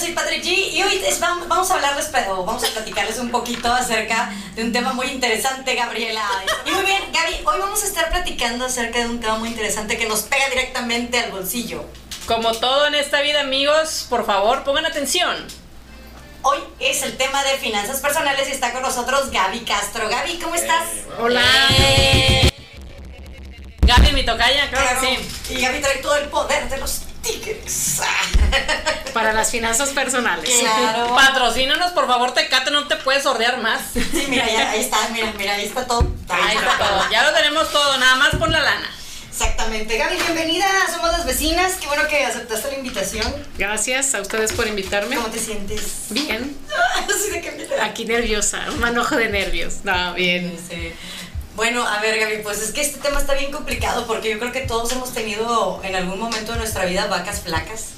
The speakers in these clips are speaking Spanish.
soy Patrick G y hoy vamos a hablarles, pero vamos a platicarles un poquito acerca de un tema muy interesante, Gabriela. Y muy bien, Gaby, hoy vamos a estar platicando acerca de un tema muy interesante que nos pega directamente al bolsillo. Como todo en esta vida, amigos, por favor, pongan atención. Hoy es el tema de finanzas personales y está con nosotros Gaby Castro. Gaby, ¿cómo estás? Hola. Eh. Gaby, mi tocaya, claro, que sí. Y Gaby trae todo el poder de los tigres. Para las finanzas personales. Claro. Patrocínanos, por favor, Tecate, no te puedes sordear más. Sí, mira, ya, ahí está, mira, mira, ahí está todo. Ahí, está, todo. Ya lo tenemos todo, nada más por la lana. Exactamente. Gaby, bienvenida. Somos las vecinas. Qué bueno que aceptaste la invitación. Gracias a ustedes por invitarme. ¿Cómo te sientes? Bien. Aquí nerviosa, un manojo de nervios. No, bien. Sí. Bueno, a ver, Gaby, pues es que este tema está bien complicado porque yo creo que todos hemos tenido en algún momento de nuestra vida vacas flacas,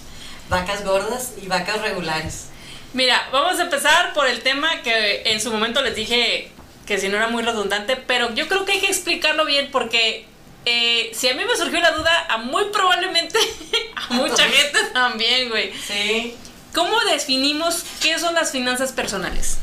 vacas gordas y vacas regulares. Mira, vamos a empezar por el tema que en su momento les dije que si no era muy redundante, pero yo creo que hay que explicarlo bien porque eh, si a mí me surgió la duda, a muy probablemente a mucha gente también, güey. Sí. ¿Cómo definimos qué son las finanzas personales?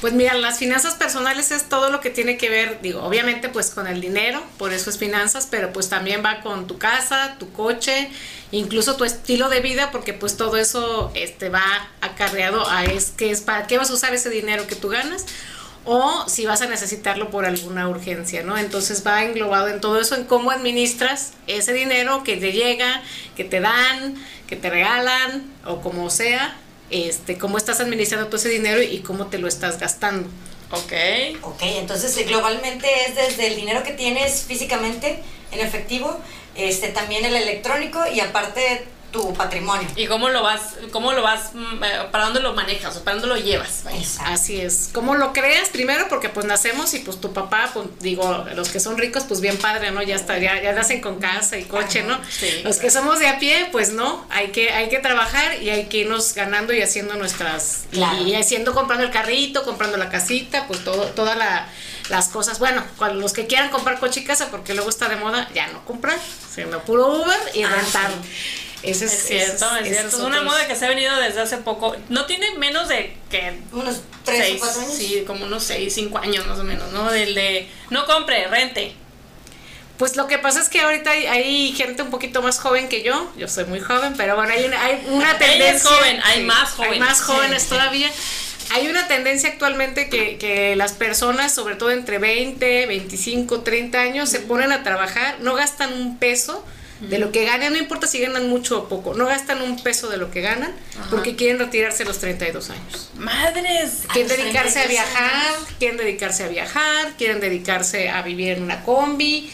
Pues mira, las finanzas personales es todo lo que tiene que ver, digo, obviamente pues con el dinero, por eso es finanzas, pero pues también va con tu casa, tu coche, incluso tu estilo de vida, porque pues todo eso este, va acarreado a es que es para qué vas a usar ese dinero que tú ganas o si vas a necesitarlo por alguna urgencia, ¿no? Entonces va englobado en todo eso, en cómo administras ese dinero que te llega, que te dan, que te regalan o como sea, este, cómo estás administrando todo ese dinero y cómo te lo estás gastando. Ok. Ok, entonces eh, globalmente es desde el dinero que tienes físicamente en efectivo, este, también el electrónico y aparte tu patrimonio. ¿Y cómo lo vas, cómo lo vas, mm, eh, para dónde lo manejas o para dónde lo llevas? Así es. ¿Cómo lo creas? Primero porque pues nacemos y pues tu papá, pues, digo, los que son ricos, pues bien padre, ¿no? Ya está, ya, nacen con casa y coche, ¿no? los que somos de a pie, pues no, hay que, hay que trabajar y hay que irnos ganando y haciendo nuestras, y haciendo, comprando el carrito, comprando la casita, pues todo, toda la las cosas. Bueno, los que quieran comprar coche y casa, porque luego está de moda, ya no compran, sino puro Uber y ah, rentar es, cierto, es, cierto. Es una moda que se ha venido desde hace poco. No tiene menos de que. Unos 3 o 4 años. Sí, como unos 6, 5 años más o menos, ¿no? Del de. No compre, rente. Pues lo que pasa es que ahorita hay, gente un poquito más joven que yo. Yo soy muy joven, pero bueno, hay una, hay una tendencia. joven, hay más jóvenes. Hay más jóvenes todavía. Hay una tendencia actualmente que, que, las personas, sobre todo entre 20, 25, 30 años, se ponen a trabajar, no gastan un peso de lo que ganan, no importa si ganan mucho o poco, no gastan un peso de lo que ganan porque quieren retirarse a los 32 años. Madres. Quieren dedicarse a viajar, quieren dedicarse a viajar, quieren dedicarse a vivir en una combi.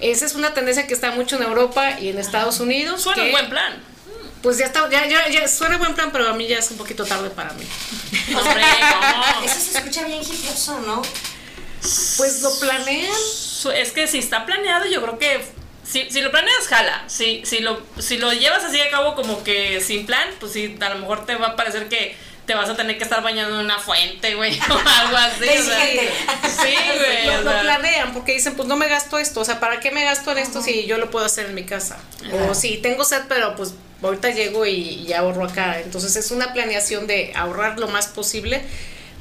Esa es una tendencia que está mucho en Europa y en Estados Unidos. Suena un buen plan. Pues ya está, ya, ya, ya suena buen plan, pero a mí ya es un poquito tarde para mí. Hombre, Eso se escucha bien hipioso, ¿no? Pues lo planean. Es que si está planeado, yo creo que si, si lo planeas, jala. Si, si, lo, si lo llevas así a cabo como que sin plan, pues sí, a lo mejor te va a parecer que te vas a tener que estar bañando en una fuente, güey, o algo así. sí, güey. Lo, planean porque dicen, pues no me gasto esto, o sea, ¿para qué me gasto en esto si yo lo puedo hacer en mi casa? O si tengo sed, pero pues ahorita llego y, y ahorro acá. Entonces es una planeación de ahorrar lo más posible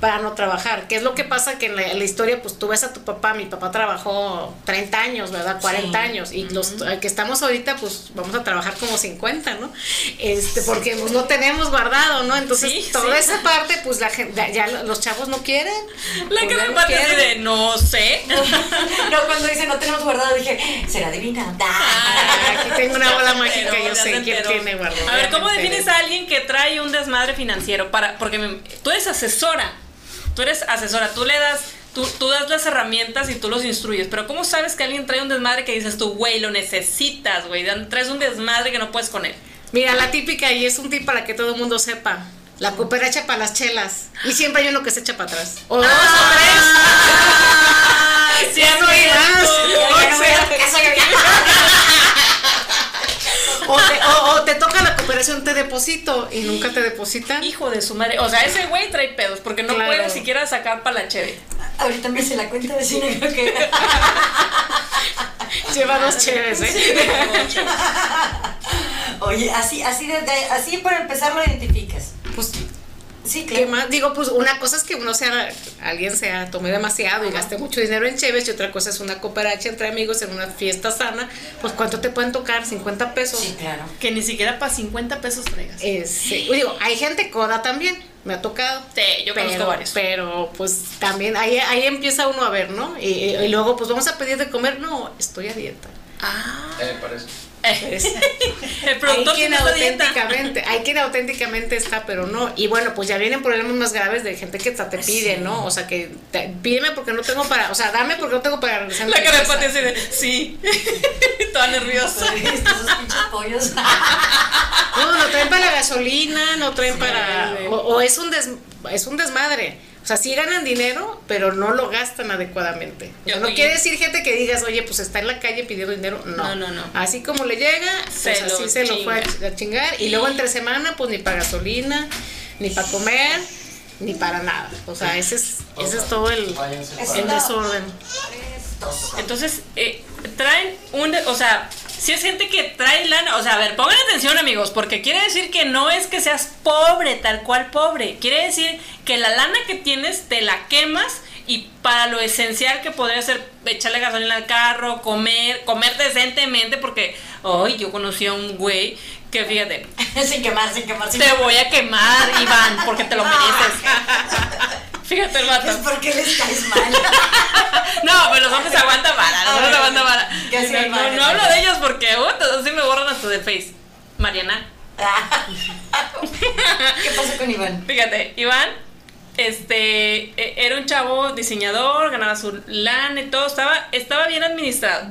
para no trabajar. ¿Qué es lo que pasa? Que en la, historia, pues tú ves a tu papá, mi papá trabajó 30 años, ¿verdad? 40 años. Y los que estamos ahorita, pues vamos a trabajar como 50, ¿no? Este, porque pues, no tenemos guardado, ¿no? Entonces, toda esa parte, pues la gente, ya los chavos no quieren. La que me parte de no sé. no, cuando dice no tenemos guardado, dije, será divina. Ah, aquí tengo una bola mágica, yo sé quién tiene guardado. A ver, ¿cómo defines a alguien que trae un desmadre financiero? para Porque tú eres asesora tú eres asesora, tú le das, tú, tú das las herramientas y tú los instruyes, pero ¿cómo sabes que alguien trae un desmadre que dices tú, güey, lo necesitas, güey, traes un desmadre que no puedes con él? Mira, la típica, y es un tip para que todo el mundo sepa. La cooperacha para las chelas. Y siempre hay uno que se echa para atrás. O dos o tres. Ah, o, te, toca la cooperación, te deposito y nunca te depositan. Hijo de su madre. O sea, ese güey trae pedos porque no puede siquiera sacar para la cheve. Ahorita me hice la cuenta vecina, creo que. Lleva dos cheves, ¿eh? Oye, así, así, de, así para empezar lo identificas. pues Sí, ¿Qué claro. más? Digo, pues una cosa es que uno sea, alguien sea, tome demasiado y gaste mucho dinero en cheves y otra cosa es una cooperacha entre amigos en una fiesta sana, pues ¿cuánto te pueden tocar? ¿50 pesos? Sí, claro. Que ni siquiera para 50 pesos traigas. Eh, sí. Digo, hay gente coda también, me ha tocado. Sí, yo conozco pero, varios. Pero pues también ahí, ahí empieza uno a ver, ¿no? Y, y luego pues vamos a pedir de comer, no, estoy a dieta. Ah. Eh, por El hay productor quien esta dieta. auténticamente, hay quien auténticamente está, pero no. Y bueno, pues ya vienen problemas más graves de gente que hasta te pide, ¿no? O sea, que te- pídeme porque no tengo para, o sea, dame porque no tengo para regresar. La cara de así de, sí. Toda nerviosa. ¿Viste esos pinches pollos? No, no traen para la gasolina, no traen Sí, para. O, o es, un des, es un desmadre. O sea, sí ganan dinero, pero no lo gastan adecuadamente. O sea, Yo- no oye. quiere decir gente que digas, oye, pues está en la calle pidiendo dinero. No, No, no, no. Así como le llega, Se pues así se lo fue a chinga. ch- a chingar. Y luego entre semana, pues ni para gasolina, ni para comer, ni para nada. O sea, ese es, ese es todo el, el desorden. Entonces, eh, traen un. O sea, si es gente que trae lana. O sea, a ver, pongan atención, amigos, porque quiere decir que no es que seas pobre, tal cual pobre. Quiere decir que la lana que tienes te la quemas y para lo esencial que podría ser echarle gasolina al carro, comer, comer decentemente, porque. Ay, yo conocí a un güey que fíjate, sin quemar, sin quemar, sin te quemar. voy a quemar, Iván, porque te lo mereces. Fíjate el vato. Es porque les caes mal. No, pero los hombres aguantan vara, los hombres aguantan vara. ¿Qué hacía No, no, hablo de ellos porque, uh, así me borran hasta del Face. Mariana. ¿Qué pasó con Iván? Fíjate, Iván, este, e- era un chavo diseñador, ganaba su lana y todo, estaba, estaba bien administrado.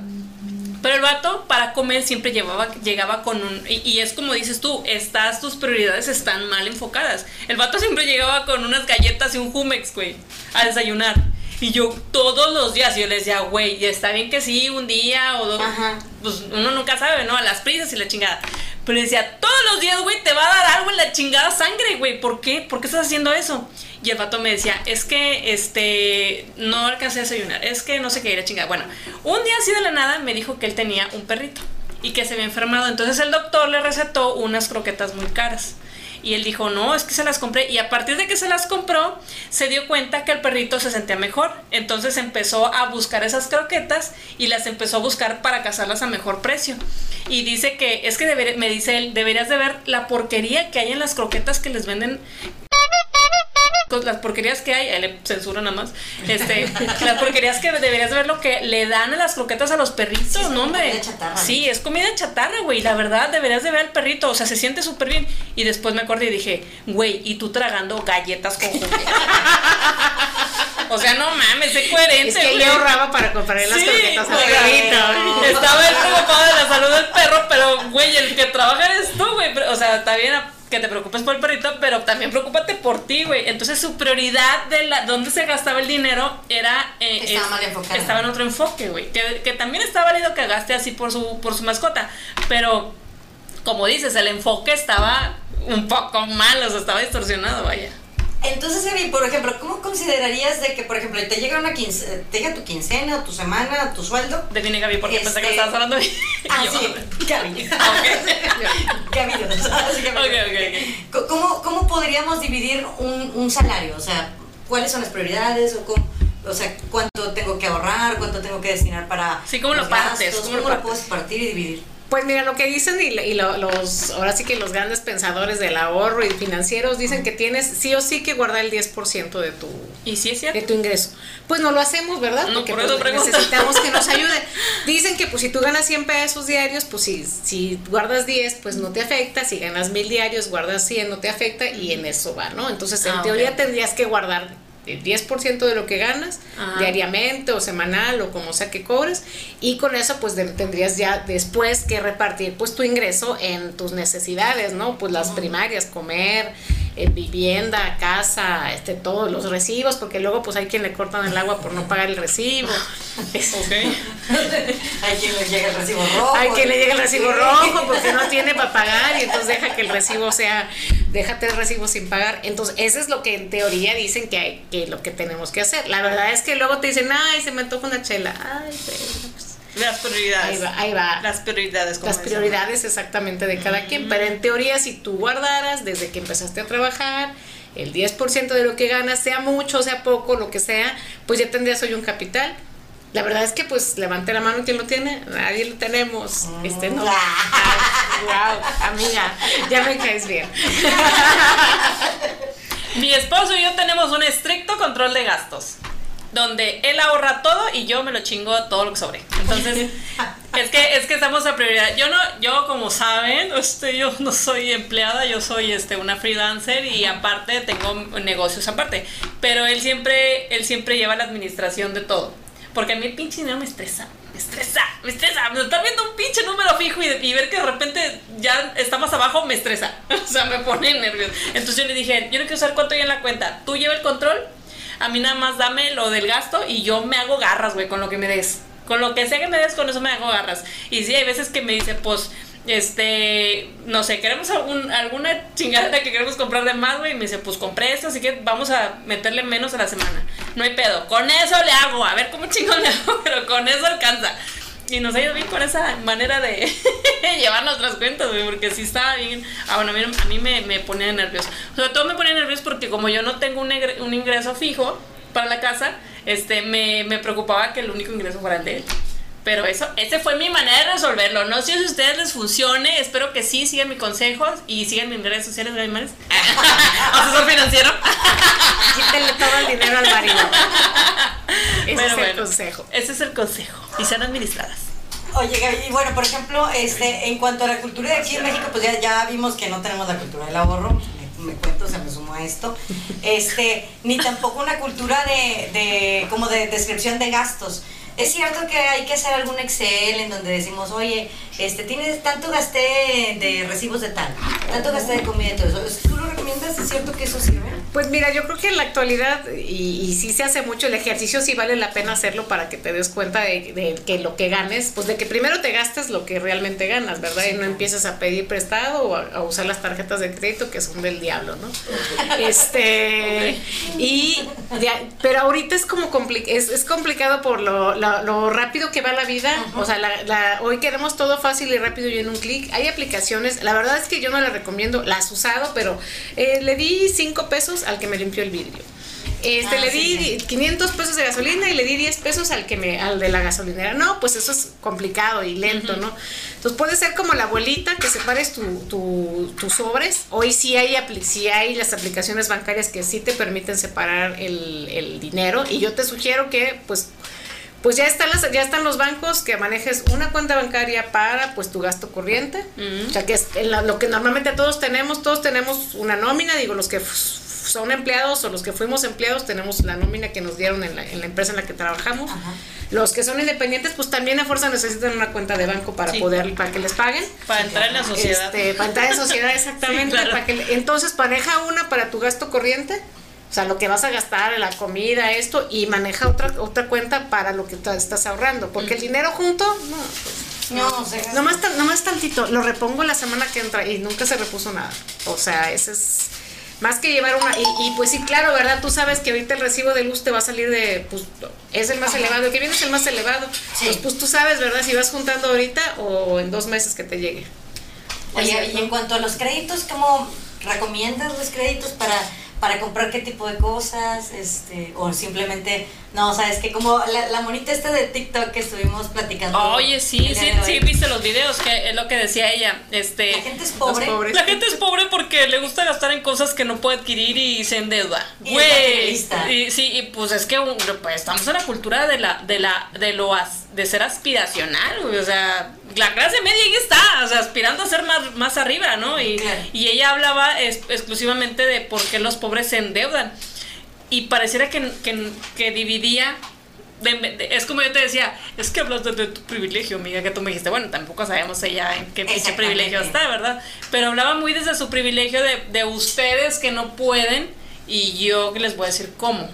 Pero el vato para comer siempre llevaba, llegaba con un... Y, y es como dices tú, estás, tus prioridades están mal enfocadas. El vato siempre llegaba con unas galletas y un Jumex, güey, a desayunar. Y yo todos los días, yo le decía, güey, está bien que sí, un día o dos. Ajá. Pues uno nunca sabe, ¿no? A las prisas y la chingada. Pero decía, todos los días, güey, te va a dar algo en la chingada sangre, güey. ¿Por qué? ¿Por qué estás haciendo eso? Y el vato me decía, es que, este, no alcancé a desayunar, es que no sé qué, la chingada. Bueno, un día así de la nada me dijo que él tenía un perrito y que se había enfermado. Entonces el doctor le recetó unas croquetas muy caras. Y él dijo, no, es que se las compré. Y a partir de que se las compró, se dio cuenta que el perrito se sentía mejor. Entonces empezó a buscar esas croquetas y las empezó a buscar para cazarlas a mejor precio. Y dice que, es que deber- me dice él, deberías de ver la porquería que hay en las croquetas que les venden las porquerías que hay, ahí le censuro nada más, este, las porquerías que deberías ver lo que le dan a las croquetas a los perritos, Sí, ¿no, hombre? comida chatarra. Sí, es comida chatarra, güey, la verdad, deberías de ver al perrito, o sea, se siente súper bien. Y después me acordé y dije, güey, y tú tragando galletas con jugo. o sea, no mames, sé coherente, Es que le ahorraba para comprarle las Sí, croquetas al güey. perrito. Estaba él preocupado de la salud del perro, pero, güey, el que trabaja eres tú, güey. O sea, está bien que te preocupes por el perrito, pero también preocúpate por ti, güey. Entonces, su prioridad de la dónde se gastaba el dinero era... eh, Estaba es- mal enfocada. Estaba en otro enfoque, güey. Que, que también está válido que gaste así por su, por su mascota, pero, como dices, el enfoque estaba un poco mal, o sea, estaba distorsionado, vaya. Entonces, Evi, por ejemplo, ¿cómo considerarías de que, por ejemplo, te llega una quince, te llega tu quincena, o tu semana, tu sueldo? Define, Gaby, porque pensé que Este- estabas hablando de... Ah, Yo- sí, Gaby. Ok. Gaby, Gaby. Ok, ok, ¿Cómo, ¿Cómo podríamos dividir un, un salario? O sea, ¿cuáles son las prioridades? O, cómo- o sea, ¿cuánto tengo que ahorrar? ¿Cuánto tengo que destinar para Sí, ¿cómo lo los partes? gastos? ¿Cómo ¿Cómo, lo lo puedes partir y dividir? Pues mira, lo que dicen y, y lo- los, ahora sí que los grandes pensadores del ahorro y financieros dicen que tienes sí o sí que guardar el 10% de tu, Y sí es de tu ingreso. Pues no lo hacemos, ¿verdad? No, Porque por eso pues, necesitamos que nos ayude. Dicen que pues si tú ganas 100 pesos diarios, pues si, si guardas 10, pues no te afecta. Si ganas 1000 diarios, guardas 100, no te afecta y en eso va, ¿no? Entonces en Ah, teoría tendrías que guardar el 10% de lo que ganas Ajá. diariamente o semanal o como sea que cobres y con eso pues de- tendrías ya después que repartir pues tu ingreso en tus necesidades, ¿no? Pues las primarias, comer, eh, vivienda, casa, este todos los recibos, porque luego pues hay quien le cortan el agua por no pagar el recibo. Es- Ok. Hay quien le llega el recibo rojo. hay quien le llega el recibo rojo porque no tiene para pagar y entonces deja que el recibo sea, déjate el recibo sin pagar. Entonces, eso es lo que en teoría dicen que hay, que lo que tenemos que hacer. La verdad es que luego te dicen, ay, se me antoja una chela. Ay, pues, Las prioridades. Ahí va, ahí va. Las prioridades. como Las prioridades exactamente de cada quien. Pero en teoría, si tú guardaras desde que empezaste a trabajar el 10% de lo que ganas, sea mucho, sea poco, lo que sea, pues ya tendrías hoy un capital. La verdad es que pues levante la mano quien lo tiene, nadie lo tenemos. Este no. wow, amiga, ya me caes bien. Mi esposo y yo tenemos un estricto control de gastos. Donde él ahorra todo y yo me lo chingo todo lo que sobre. Entonces, es que, es que estamos a prioridad. Yo no, yo como saben, este, yo no soy empleada, yo soy este, una freelancer y aparte tengo negocios aparte. Pero él siempre, él siempre lleva la administración de todo. Porque a mí el pinche dinero me estresa. Estresa, me estresa. Me está viendo un pinche número fijo y, y ver que de repente ya está más abajo me estresa. O sea, me pone nervioso. Entonces yo le dije, yo no quiero saber cuánto hay en la cuenta. Tú lleva el control. A mí nada más dame lo del gasto y yo me hago garras, güey, con lo que me des. Con lo que sea que me des, con eso me hago garras. Y sí, hay veces que me dice, pues, este, no sé, queremos algún, alguna chingadera que queremos comprar de más, güey. Y me dice, pues compré esto, así que vamos a meterle menos a la semana. No hay pedo. Con eso le hago. A ver cómo chingón le hago, pero con eso alcanza. Y nos ha ido bien con esa manera de llevar nuestras cuentas, güey, porque sí estaba bien. Ah, bueno, a mí, a mí me, me ponía nervioso. Sobre todo me ponía nervioso porque como yo no tengo un ingreso fijo para la casa, este, me, me preocupaba que el único ingreso fuera el de él. Pero eso, esa fue mi manera de resolverlo. No sé si a ustedes les funcione. Espero que sí, sigan mis consejos y sigan mis redes sociales, ¿no, animales? Asesor financiero. Quítenle todo el dinero al marido. Ese es el bueno, consejo. Ese es el consejo. Y sean administradas. Oye, Gaby, y bueno, por ejemplo, este, en cuanto a la cultura de aquí en México, pues ya, ya vimos que no tenemos la cultura del ahorro, me, cuento, se me sumó a esto, este, ni tampoco una cultura de, de, como de descripción de gastos. Es cierto que hay que hacer algún Excel en donde decimos, oye, este, tienes tanto gasté de recibos de tal, tanto gasté de comida y todo eso. ¿Es cierto que eso sirve? Pues mira, yo creo que en la actualidad, y, y sí se hace mucho el ejercicio, sí vale la pena hacerlo para que te des cuenta de, de que lo que ganes, pues de que primero te gastes lo que realmente ganas, ¿verdad? Y no empieces a pedir prestado o a, a usar las tarjetas de crédito que son del diablo, ¿no? Este, y, de- pero ahorita es como compli- es, es complicado por lo, lo- lo rápido que va la vida, o sea, la, la- hoy queremos todo fácil y rápido y en un clic. Hay aplicaciones, la verdad es que yo no las recomiendo, las he usado, pero eh, le di 5 pesos al que me limpió el vidrio. Este, Ah, le sí, di 500 pesos de gasolina y le di 10 pesos al que me al de la gasolinera. No, pues eso es complicado y lento, ¿no? Entonces puede ser como la abuelita que separes tu, tu- tus sobres. Hoy sí hay, sí hay las aplicaciones bancarias que sí te permiten separar el, el dinero y yo te sugiero que pues pues ya están las, ya están los bancos que manejes una cuenta bancaria para pues tu gasto corriente. O sea que es en la- lo que normalmente todos tenemos, todos tenemos una nómina, digo los que son empleados o los que fuimos empleados tenemos la nómina que nos dieron en la, en la empresa en la que trabajamos. Ajá. Los que son independientes pues también a fuerza necesitan una cuenta de banco para Sí. poder para que les paguen. Para entrar en la sociedad. Este, para entrar en sociedad, exactamente. Sí, claro. para que entonces, maneja una para tu gasto corriente, o sea, lo que vas a gastar, la comida, esto, y maneja otra, otra cuenta para lo que estás ahorrando. Porque el dinero junto, no, pues, No, se gasta. nomás tantito, lo repongo la semana que entra y nunca se repuso nada. O sea, ese es. Más que llevar una. Y, y, pues sí, claro, ¿verdad? Tú sabes que ahorita el recibo de luz te va a salir de. Pues es el más elevado. El que viene es el más elevado. Sí. Pues, pues tú sabes, ¿verdad? Si vas juntando ahorita o en dos meses que te llegue. Oye, y en cuanto a los créditos, ¿cómo recomiendas los créditos para, para comprar qué tipo de cosas? Este, o simplemente, no, sabes que como la, la monita esta de TikTok que estuvimos platicando. Oye, sí, sí, sí, viste los videos, que es lo que decía ella. Este, La gente es pobre. La gente es pobre porque le gusta gastar en cosas que no puede adquirir y se endeuda. Y es Güey. sí, y pues es que pues, estamos en la cultura de la, de la, de lo as- de ser aspiracional, güey. O sea, la clase media ahí está, o sea, aspirando a ser más, más arriba, ¿no? Y, Claro. y ella hablaba es- exclusivamente de por qué los pobres se endeudan. Y pareciera que, que, que dividía de- de- es como yo te decía, es que hablas de, de tu privilegio, amiga, que tú me dijiste, bueno, tampoco sabemos ella en qué privilegio está, ¿verdad? Pero hablaba muy desde su privilegio de, de ustedes que no pueden y yo que les voy a decir cómo.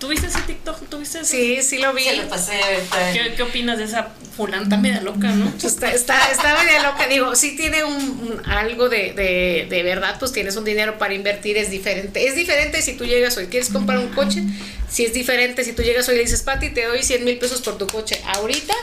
¿Tuviste ese TikTok? ¿Tuviste ese? Sí, sí lo vi. Se lo pasé ahorita. ¿Qué, qué opinas de esa fulana tan media loca, no? Está, está, está media loca. Digo, sí tiene un, un- algo de, de, de verdad, pues tienes un dinero para invertir, es diferente. Es diferente si tú llegas hoy, quieres comprar un coche, si es diferente si tú llegas hoy y le dices, Pati, te doy 100 mil pesos por tu coche. Ahorita,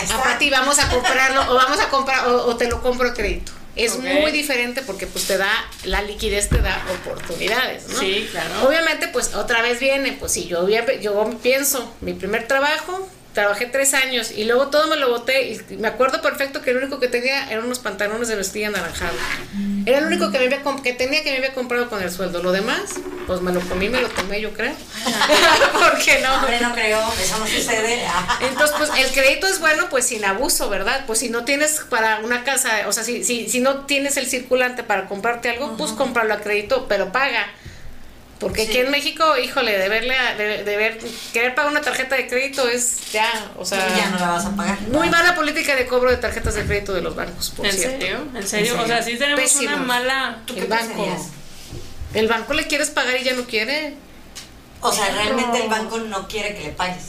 está. a ti vamos a comprarlo o vamos a comprar o, o te lo compro a crédito. Es muy diferente porque pues te da, la liquidez te da oportunidades, ¿no? Sí, claro. Obviamente pues otra vez viene, pues si yo, yo pienso, mi primer trabajo, trabajé tres años y luego todo me lo boté y me acuerdo perfecto que lo único que tenía eran unos pantalones de mezclilla anaranjado. Era lo único que, me había, que tenía que me había comprado con el sueldo. Lo demás, pues me lo comí, me lo tomé yo creo. ¿Por qué no? Hombre, no creo, eso no sucede. Entonces, pues el crédito es bueno, pues sin abuso, ¿verdad? Pues si no tienes para una casa, o sea, si, si, si no tienes el circulante para comprarte algo, pues cómpralo a crédito, pero paga. Porque aquí Sí. en México, híjole, deberle a- de, deber, querer pagar una tarjeta de crédito es ya, o sea, ya no la vas a pagar. muy mala política de cobro de tarjetas de crédito de los bancos, por ¿En cierto. serio? ¿En serio? ¿En O sea, serio? sí tenemos Pésimo. una mala... ¿Tú qué El banco. pensarías? El banco le quieres pagar y ya no quiere. O sea, realmente el banco no quiere que le pagues.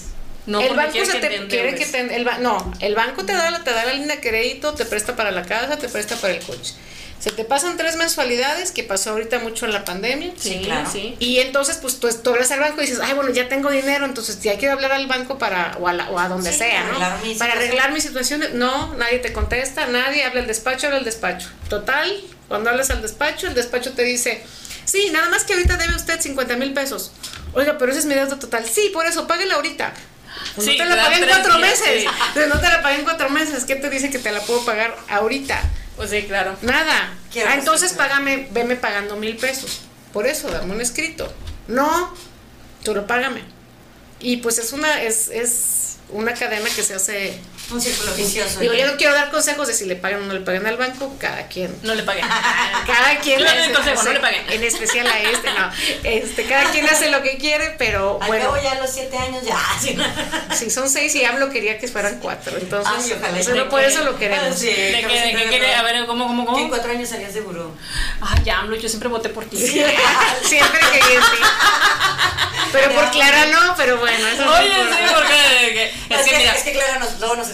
No, el banco se te quiere que te, el ba- no, el banco te da la te da la línea de crédito, te presta para la casa, te presta para el coche. Se te pasan tres mensualidades, que pasó ahorita mucho en la pandemia. Sí, claro. sí. Y entonces, pues tú, tú hablas al banco y dices, ay, bueno, ya tengo dinero, entonces ya quiero hablar al banco para, o a, la- o a donde Sí, sea, para ¿no? arreglar mi para arreglar mi situación. No, nadie te contesta, nadie habla al despacho, habla al despacho. Total, cuando hablas al despacho, el despacho te dice, sí, nada más que ahorita debe usted 50 mil pesos. Oiga, pero ese es mi deuda total. Sí, por eso, páguela ahorita. Pues Sí, no te la pagué en cuatro días, meses. sí. Pero no te la pagué en cuatro meses. ¿Qué te dice que te la puedo pagar ahorita? Pues sí, claro. Nada. Quiero Ah, entonces págame, veme pagando mil pesos. Por eso, dame un escrito. No, tú lo págame. Y pues es una, es, es una cadena que se hace. Un círculo vicioso. Digo, yo no quiero dar consejos de si le pagan o no le pagan al banco, cada quien. No le pagué. Cada quien Yo le doy hace- consejo, no le paguen. En especial a este, no. Este, cada quien hace lo que quiere, pero Al bueno. ya a los siete años ya. sí, no. Si son seis y hablo quería que fueran cuatro. Entonces, Ay, ojalá y solo no por eso lo queremos. Ah, sí, ¿De que qué, me de sienta qué quiere? raro. A ver, ¿cómo, cómo, cómo? cuatro años salías de buró. Ay, ya, AMLO, yo siempre voté por ti. Siempre quería en ti. Pero por Clara no, pero bueno, eso no Oye, sí, porque que- Es, es que mira, es que Clara nos, luego nos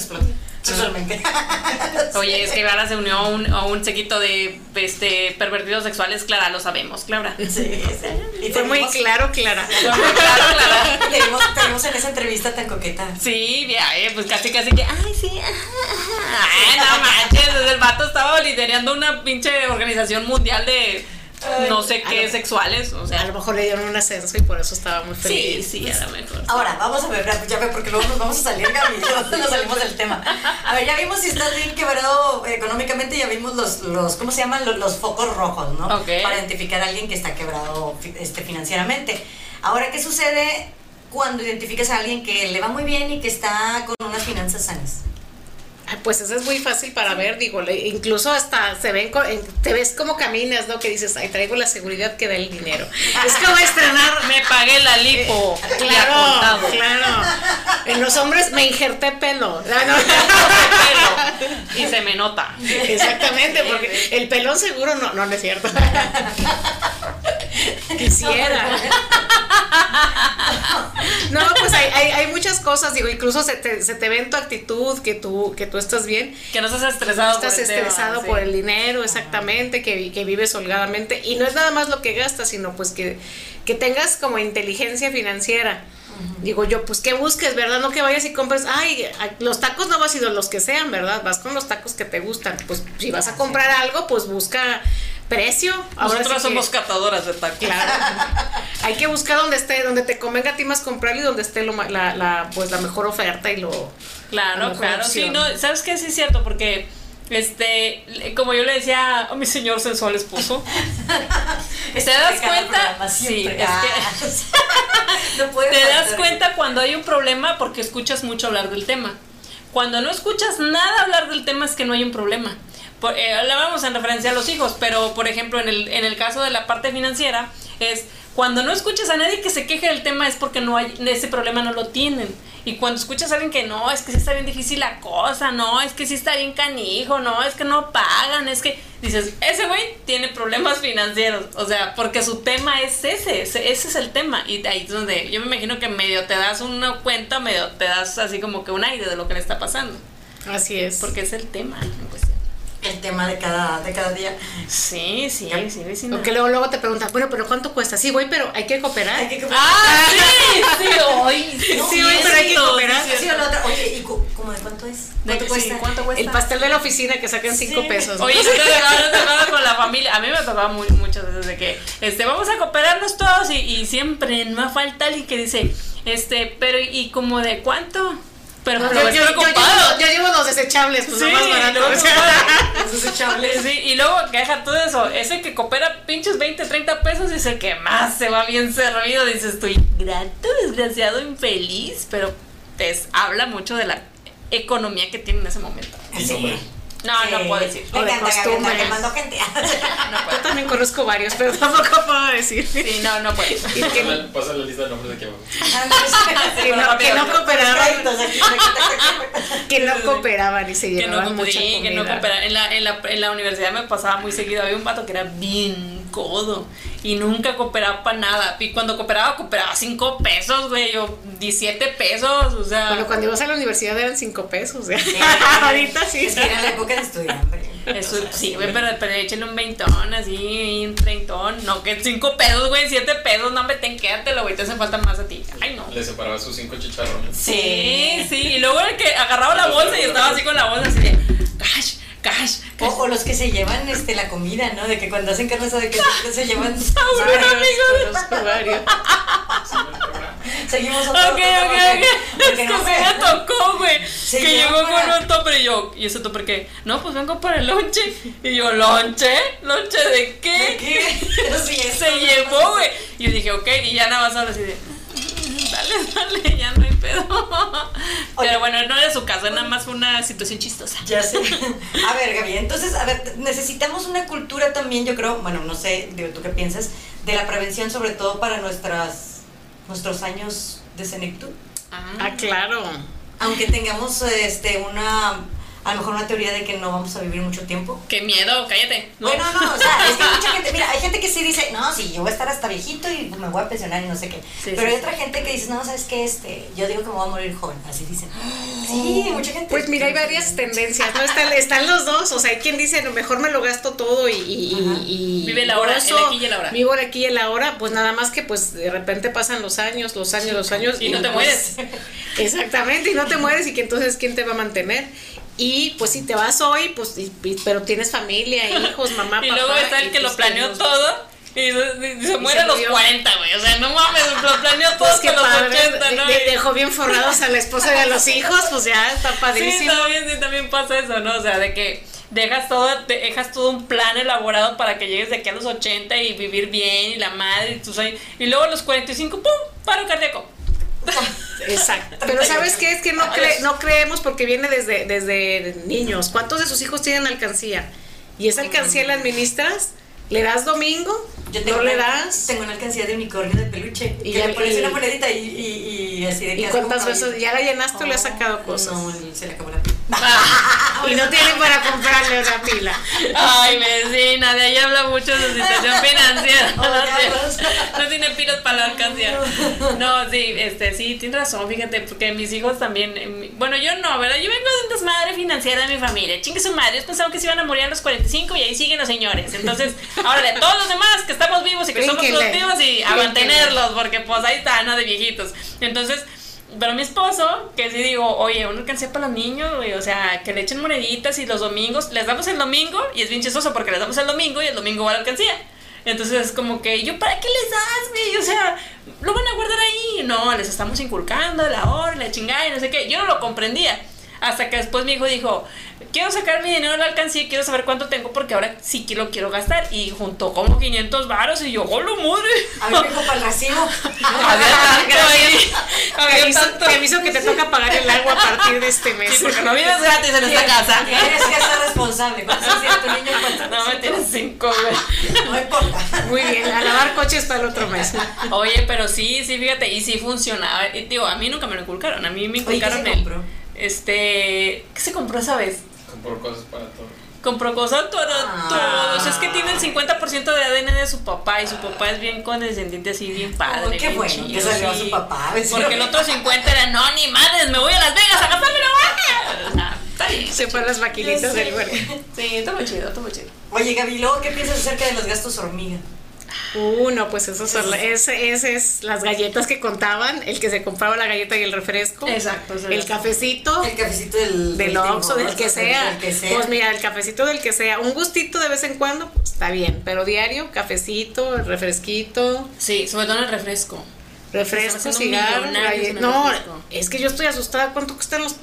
Sexualmente. oye, es que Clara se unió a un, a un sequito de este pervertidos sexuales, Clara, lo sabemos, Clara. Sí, sí. Y Fue muy claro, Clara. Fue muy claro, Clara. Tenemos, tenemos en esa entrevista tan coqueta. Sí, ya, eh, pues casi casi que, ay, sí, ajá, ay, no manches, el vato estaba liderando una pinche organización mundial de no sé a qué lo- sexuales, o A sea, lo mejor le dieron un ascenso y por eso estaba muy sí, feliz. sí, a lo mejor. Ahora, vamos a ver, ya ve, porque luego nos vamos a salir, Gaby, nos salimos del tema. A ver, ya vimos si estás bien quebrado económicamente, ya vimos los, los ¿cómo se llaman? Los, los focos rojos, ¿no? Ok. Para identificar a alguien que está quebrado este, financieramente. Ahora, ¿qué sucede cuando identificas a alguien que le va muy bien y que está con unas finanzas sanas? Pues eso es muy fácil para ver, digo, incluso hasta se ven, te ves como caminas, ¿no? Que dices, ay, traigo la seguridad que da el dinero. Es como estrenar. Me pagué la lipo. a Claro, claro. En los hombres me injerté pelo. Ah, no. Pelo. Y se me nota. Exactamente, porque el pelón seguro no, no, no es cierto. Quisiera. No, pues hay, hay, hay muchas cosas, digo, incluso se te, se te ve en tu actitud que tú, que tú estás bien. Que no estás estresado Estás por el tema, estresado sí. por el dinero, exactamente, que, que vives holgadamente. Y no es nada más lo que gastas, sino pues que, que tengas como inteligencia financiera. Digo yo, pues que busques, ¿verdad? No que vayas y compres, ay, los tacos no vas a ir los que sean, ¿verdad? Vas con los tacos que te gustan. Pues si vas a comprar algo, pues busca precio. Ahora Nosotros sí que- somos catadoras de tacos. Claro. Hay que buscar donde esté, donde te convenga a ti más comprar y donde esté lo, la, la, pues la mejor oferta y lo la Claro, claro, sí, no, ¿sabes qué? Sí es cierto, porque, este, como yo le decía a mi señor sensual esposo, ¿te das cuenta? Sí, es que no puede te das cuenta cuando hay un problema porque escuchas mucho hablar del tema. Cuando no escuchas nada hablar del tema es que no hay un problema. Por, eh, hablábamos en referencia a los hijos, pero por ejemplo en el, en el caso de la parte financiera es cuando no escuchas a nadie que se queje del tema es porque no hay ese problema no lo tienen. Y cuando escuchas a alguien que no, es que sí está bien difícil la cosa, no, es que sí está bien canijo, no, es que no pagan, es que dices, ese güey tiene problemas financieros, o sea, porque su tema es ese, ese, ese es el tema. Y ahí es donde yo me imagino que medio te das una cuenta, medio te das así como que un aire de lo que le está pasando, Así es. porque es el tema cuestión. El tema de cada, de cada día. Sí, sí, sí, vecina. Porque luego, luego te preguntan, bueno, pero ¿cuánto cuesta? Sí, voy, pero hay que cooperar. Hay que ¡Ah, sí! Sí, hoy. Sí, güey, pero hay que cooperar. Sí, o la otra. Oye, ¿y cu- como de cuánto ¿cuánto es? ¿De ¿Cuánto qué? cuesta? Sí, ¿cuánto cuesta? El pastel de la oficina que sacan 5 Sí. pesos. ¿no? Oye, te tocaba, con la familia. A mí me tocaba muy, muchas veces de que este, vamos a cooperarnos todos y, y siempre no falta alguien que dice, este, pero ¿y como de cuánto? Pero No, lo yo, yo- yo desechables, pues Sí, lo más barato. luego o sea. preocupado. Los desechables. Sí, y luego deja todo eso. Ese que coopera pinches 20, 30 pesos es el que más se va bien servido. Dices tú, grato, desgraciado, infeliz. Pero pues habla mucho de la economía que tiene en ese momento. Y Sí. No, no Sí. puedo decir. De encanta andar costumbres. quemando gente. No Yo puedo. también conozco varios, pero tampoco puedo decir. Sí, no, no puedo. Y que, Pasa, la lista de nombres de aquí abajo. que no, que no cooperaban, que no cooperaban y se Que no, llevaban mucha sí, que no comida. coopera. En la, en, la, en la universidad me pasaba muy seguido. Había un vato que era bien codo y nunca cooperaba para nada. Y cuando cooperaba, cooperaba 5 pesos, güey, o 17 pesos. O sea, Bueno, cuando ibas a la universidad eran 5 pesos. ¿eh? Sí. Ahorita sí. Es que era la época de estudiante. Eso, sí, güey, pero, pero échale un veintón, así, un treintón. No, que cinco pesos, güey, siete pesos, no me ten, quédatelo, güey, te hacen falta más a ti. Ay, no. Le separaba sus cinco chicharrones. Sí, sí, y luego el que agarraba la bolsa y estaba así con la bolsa, así de, cash, cash, O, los que se llevan este, la comida, ¿no? De que cuando hacen carne de que se llevan. Varios, amigo. conozco varios. Sí, en el programa. Seguimos Ok, otro ok, tema, ok. porque- Es porque que no me tocó, güey. Se que llegó para- con un topper y yo, ¿y ese topper qué? No, pues vengo para el lonche. Y yo, ¿lonche? ¿Lonche de ¿De qué? qué? Sí, esto Se llevó, güey. Y yo dije, ok, y ya nada más ahora así de. Dale, dale, ya no hay pedo. Oye. Pero bueno, no era su caso, nada más fue una situación chistosa. Ya sé. A ver, Gaby, entonces, a ver, necesitamos una cultura también, yo creo, bueno, no sé, digo, tú qué piensas, de la prevención, sobre todo para nuestras, nuestros años de senectud. Ah, claro. Aunque tengamos este, una, a lo mejor una teoría de que no vamos a vivir mucho tiempo. Qué miedo, cállate. ¿no? Bueno, no, o sea, es que hay mucha gente, mira, hay gente que sí dice, no, sí, yo voy a estar hasta viejito y me voy a pensionar y no sé qué. Sí, Pero sí, hay otra gente que dice, no, ¿sabes qué? Este, yo digo que me voy a morir joven, así dicen. Sí, mucha gente. Pues mira, hay varias tendencias, ¿no? Están, están los dos, o sea, hay quien dice, no, mejor me lo gasto todo y... y- Ajá. y- Vive la hora, el aquí y el ahora. Vivo el aquí y el ahora, pues nada más que pues de repente pasan los años, los años, los años. Y no te pues, mueres. Exactamente, y no te mueres y que entonces quién te va a mantener. Y pues si te vas hoy, pues, y- y- pero tienes familia, hijos, mamá, Y papá. luego está el y, que lo pues, planeó los- todo. Y se, y se muere a los murió. 40, güey. O sea, no mames, lo planeó todo Pues hasta qué los padre, 80, ¿no? de- Y- dejó bien forrados a la esposa y a los hijos, pues ya está Sí, padrísimo. también, sí, también pasa eso, ¿no? O sea, de que dejas todo, te- dejas todo un plan elaborado para que llegues de aquí a los 80 y vivir bien y la madre y tus años. Y luego a los 45, ¡pum! Paro cardíaco. Exacto. Pero ¿sabes qué? Es que no, cre- no creemos porque viene desde, desde niños. ¿Cuántos de sus hijos tienen alcancía? Y esa alcancía la administras, le das domingo, Yo tengo no le una- das. Tengo una alcancía de unicornio de peluche. Y que ya- le pones y- una monedita y, y, y así de que ¿Y cuántas veces? ¿Ya la llenaste o le has sacado cosas? No, se le acabó la pila. Y no tienen para comprarle una pila. Ay, vecina, de ahí habla mucho de su situación financiera. No, tiene- no tiene pilas para la alcancía. No, sí, este, sí, tienes razón, fíjate, porque mis hijos también, eh, bueno, yo no, ¿verdad? Yo vengo de un desmadre financiera de mi familia. Chingue su madre, ellos pensaban que se iban a morir a los 45 y ahí siguen los señores. Entonces, ahora de todos los demás que estamos vivos y que somos productivos y a mantenerlos, porque pues ahí está, ¿no? De viejitos. Entonces, pero mi esposo, que sí digo, oye, una alcancía para los niños, güey, o sea, que le echen moneditas y los domingos, les damos el domingo y es bien chistoso porque les damos el domingo y el domingo va la alcancía. Entonces es como que, ¿yo para qué les das, güey? O sea, lo van a guardar ahí. No, les estamos inculcando la hora, la chingada y no sé qué. Yo no lo comprendía. Hasta que después mi hijo dijo, quiero sacar mi dinero de la alcancía y quiero saber cuánto tengo porque ahora sí que lo quiero gastar. Y juntó como 500 varos y yo, ¡hola madre! A mí me dijo para el recibo. Tanto ahí. Te aviso, que te toca pagar el agua a partir de este mes. Sí, porque no vives gratis en esta casa. Tienes que ser responsable. ¿Cuántos años tiene tu niño? ¿Cuántos No, me tienes cinco, güey. No importa. Muy bien, a lavar coches para el otro mes. Oye, pero sí, sí, fíjate, y sí funcionaba. Y, digo, a mí nunca me lo inculcaron. A mí me Oye, ¿qué inculcaron el. Este. ¿Qué se compró esa vez? Compró cosas para todo. Compró cosas todo, Ah. todos. Es que tiene el 50% de ADN de su papá y su papá es bien condescendiente, así bien padre. Ay, qué bien bueno chido, que salió sí. su papá. Porque el otro 50 era, no, ni madres, me voy a Las Vegas a gastarme la baja. Está bien. Se fue a las maquinitas del güey. Sí, está muy chido, está muy chido. Oye, Gaby, luego, ¿qué piensas acerca de los gastos hormiga? Uh, no, pues eso son, ese, ese es las galletas que contaban, el que se compraba la galleta y el refresco. Exacto, El cafecito. El cafecito del... Del Oxxo, del que sea. Del que sea. Pues mira, el cafecito del que sea. Un gustito de vez en cuando, pues está bien. Pero diario, cafecito, refresquito, Sí, sobre todo en el refresco. refresco, cigarro, el No, refresco. es que yo estoy asustada. ¿Cuánto cuestan los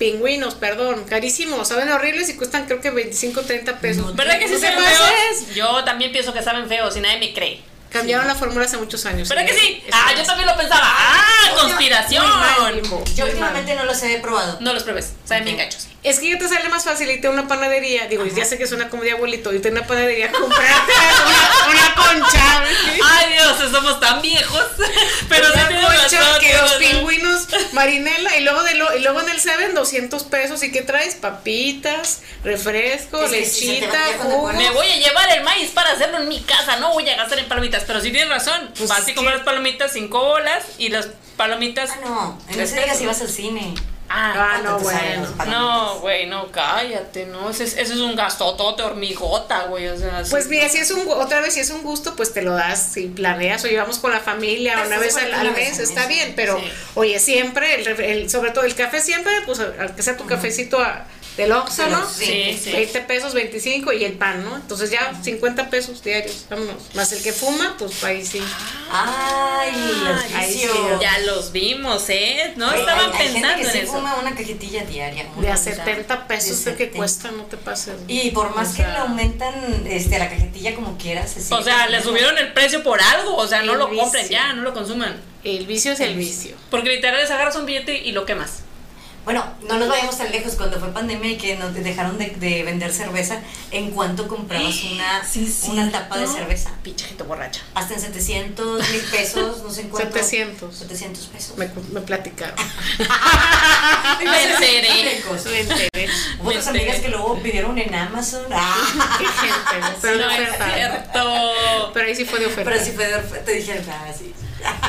pingüinos? Perdón, carísimos. Saben horribles y cuestan creo que 25, 30 pesos. ¿Verdad que sí ¿No te saben feos? Yo también pienso que saben feos y nadie me cree. Cambiaron la fórmula hace muchos años. ¿Verdad que sí? Es- Ah, yo también lo pensaba. ¡Ah! ¡Conspiración! Yo últimamente no los he probado. No los pruebes, saben bien gachos. Es que ya te sale más fácil irte a una panadería. Digo, ya sé que suena como de abuelito, irte a una panadería a comprarte una, una concha. Ay, Dios, somos tan viejos. Pero sí una tienes concha razón, que los pingüinos marinela y luego de lo, y luego en el Seven 200 pesos y qué traes papitas refresco Es sí, lechita jugo Me voy a llevar el maíz para hacerlo en mi casa, no voy a gastar en palomitas. Pero sí tienes razón. Pues vas y compras palomitas, cinco bolas y las palomitas. Ah, no. En ese día si pesos. vas al cine. Ah, Ah, ¿Cuánto no, salen bueno. no, güey, no, cállate, no. Ese es, ese es un gastotote hormigota, güey. O sea, pues mira si es un otra vez si es un gusto pues te lo das si planeas o llevamos con la familia Pues, una vez al, mes está bien pero Sí. oye siempre el, el- sobre todo el café siempre pues al que sea tu cafecito a- del Oxxo ¿no? Sí, sí. 20 pesos, 25 y el pan, ¿no? Entonces ya 50 pesos diarios, vámonos. Más el que fuma, pues ahí sí. Ay, los Ahí sí. Ya los vimos, ¿eh? No Hay- estaban hay gente pensando que en sí eso. fuma una cajetilla diaria. De a cosa. 70 pesos de que 70. cuesta, no te pases. Y por más O que le aumentan este, la cajetilla como quieras. se O sea, le subieron el precio por algo. O sea, no lo compren vicio. ya, no lo consuman. El vicio es el vicio. Porque literal les agarras un billete y lo quemas. Bueno, no nos vayamos tan lejos cuando fue pandemia y que nos dejaron de, de vender cerveza. ¿En cuánto comprabas una, una tapa de cerveza? Pinche gente borracha. Hasta en 700 mil pesos, no sé en cuánto. 700. 700 pesos. Me, me platicaron. amigas que luego pidieron en Amazon. Ah, Qué gente, pero de no es oferta. cierto. Pero ahí sí fue de oferta. pero si fue de oferta, te dijeron, ah, sí.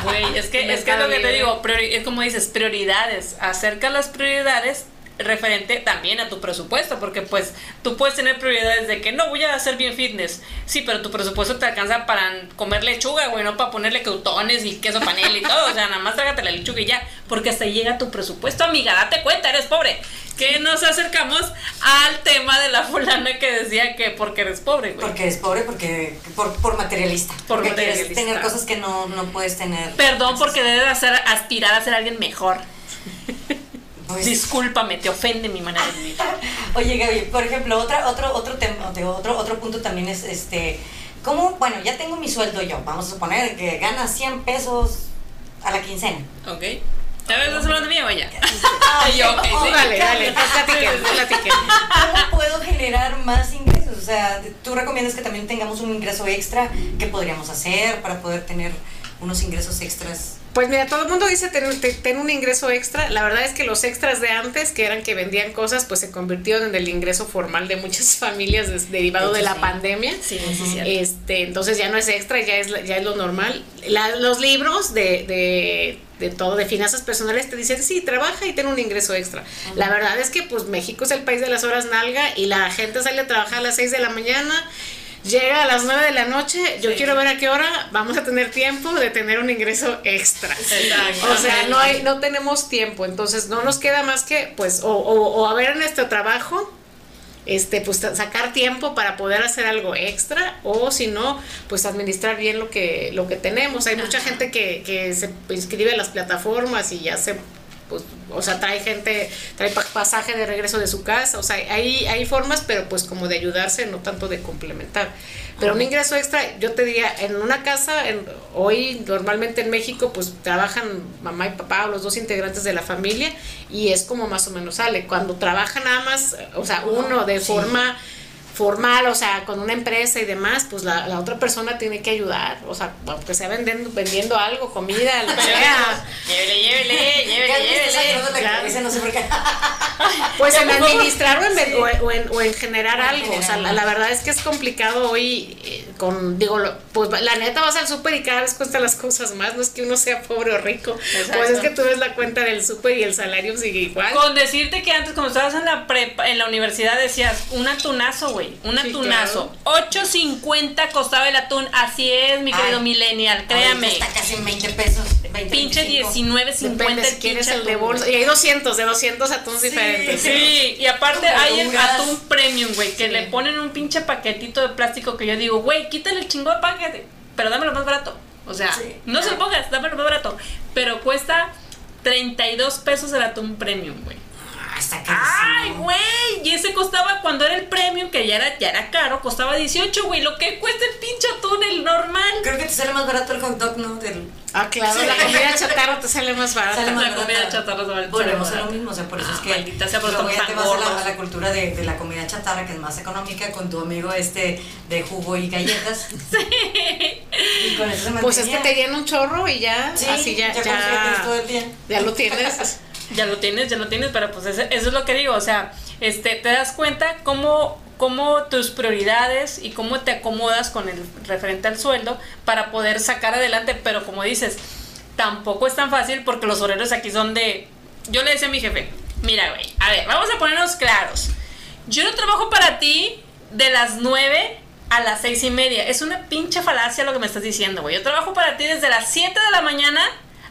Güey, es que es que es lo que te digo, priori- es como dices, prioridades. Acerca las prioridades referente también a tu presupuesto, porque pues tú puedes tener prioridades de que no voy a hacer bien fitness, sí, pero tu presupuesto te alcanza para comer lechuga, güey, no para ponerle crutones y queso panela y todo, o sea, nada más trágate la lechuga y ya, porque hasta ahí llega tu presupuesto, amiga, date cuenta, eres pobre. Que nos acercamos al tema de la fulana que decía que porque eres pobre, güey. Porque eres pobre, porque por, por materialista. Por porque quieres materialista. tener cosas que no, no puedes tener. Perdón porque debes hacer, aspirar a ser alguien mejor. Pues, Discúlpame, te ofende mi manera de vivir. Oye, Gaby, por ejemplo, otra, otro, otro tema, de otro, otro punto también es este. ¿Cómo? Bueno, ya tengo mi sueldo yo. Vamos a suponer que gana 100 pesos a la quincena. ¿Ok? ¿Ya estás hablando de mí o ella? Ah, yo, ok, oh, sí. Dale, dale, platiquen, platiquen. ¿Cómo puedo generar más ingresos? O sea, tú recomiendas que también tengamos un ingreso extra. ¿Qué podríamos hacer para poder tener unos ingresos extras? Pues mira, todo el mundo dice tener, te- tener un ingreso extra. La verdad es que los extras de antes, que eran que vendían cosas, pues se convirtieron en el ingreso formal de muchas familias des- derivado De la sí. pandemia. Sí, sí. Este, entonces ya no es extra, ya es, ya es lo normal. La- los libros de, de, de todo, de finanzas personales, te dicen, sí, trabaja y ten un ingreso extra. La verdad es que pues México es el país de las horas nalga y la gente sale a trabajar a las 6 de la mañana. Llega a las 9 de la noche, yo Sí. quiero ver a qué hora vamos a tener tiempo de tener un ingreso extra. Exacto. O sea, no hay, no tenemos tiempo, entonces no nos queda más que, pues, o, o, o a ver en nuestro trabajo, este, pues sacar tiempo para poder hacer algo extra, o si no, pues administrar bien lo que, lo que tenemos. Hay mucha gente que, que se inscribe a las plataformas y ya se pues, o sea, trae gente, trae pa- pasaje de regreso de su casa, o sea, hay, hay formas, pero pues como de ayudarse, no tanto de complementar. Pero un ingreso extra, yo te diría, en una casa, en, hoy normalmente en México, pues trabajan mamá y papá o los dos integrantes de la familia y es como más o menos sale. Cuando trabaja nada más, o sea, uno de Sí. forma formal, o sea, con una empresa y demás, pues la, la otra persona tiene que ayudar, o sea, aunque sea vendiendo, vendiendo algo, comida, lo que sea. Llévele, llévele, llévele, llévele. sacando la claro. cabeza, no sé por qué. Pues en administrar o en, Sí. o, o en, o en generar En algo. O sea, la verdad es que es complicado hoy. eh, con, digo, lo- pues la neta vas al súper y cada vez cuesta las cosas más, no es que uno sea pobre o rico, Exacto. pues es que tú ves la cuenta del súper y el salario sigue igual. Con decirte que antes, cuando estabas en la prepa, en la universidad, decías, un atunazo, güey, un Sí, atunazo. 8.50 costaba el atún, así es, mi querido Ay, millennial, créame. Está casi en 20 pesos. 20, Pinche 25. 19.50 Depende si el quieres el de atún, bolsa. güey. Y hay 200, de 200 atunes Sí. diferentes. Sí, y aparte Como hay el atún premium, güey, que Sí. le ponen un pinche paquetito de plástico que yo digo, güey, quítale el chingo de paquete, pero dámelo más barato. O sea, Sí. no se lo pongas, dámelo más barato. Pero cuesta 32 pesos el atún premium, güey. Ah, Ay, güey, y ese costaba cuando era el premium, que ya era, ya era caro, costaba 18, güey, lo que cuesta el pinche atún, el normal. Creo que te sale más barato el hot dog, ¿no? Del, Ah, claro, Sí. la comida chatarra te sale más barata. Sale más La comida barata. chatarra sale- Volvemos sale a lo mismo, o sea, por eso Ah, es que maldita sea, pero luego ya te vas a la, gordos. a la cultura de, de la comida chatarra, que es más económica, con tu amigo este de jugo y galletas. Y con eso se Pues es que te llena un chorro y ya, Sí, así ya, ya ya tienes todo ya, el día. ya lo tienes. Ya lo tienes, ya lo tienes, pero pues eso es lo que digo, o sea, este, te das cuenta cómo, cómo tus prioridades y cómo te acomodas con el referente al sueldo para poder sacar adelante, pero como dices, tampoco es tan fácil porque los horarios aquí son de... Yo le decía a mi jefe, mira, güey, a ver, vamos a ponernos claros. Yo no trabajo para ti de las 9 a las seis y media. Es una pinche falacia lo que me estás diciendo, güey. Yo trabajo para ti desde las 7 de la mañana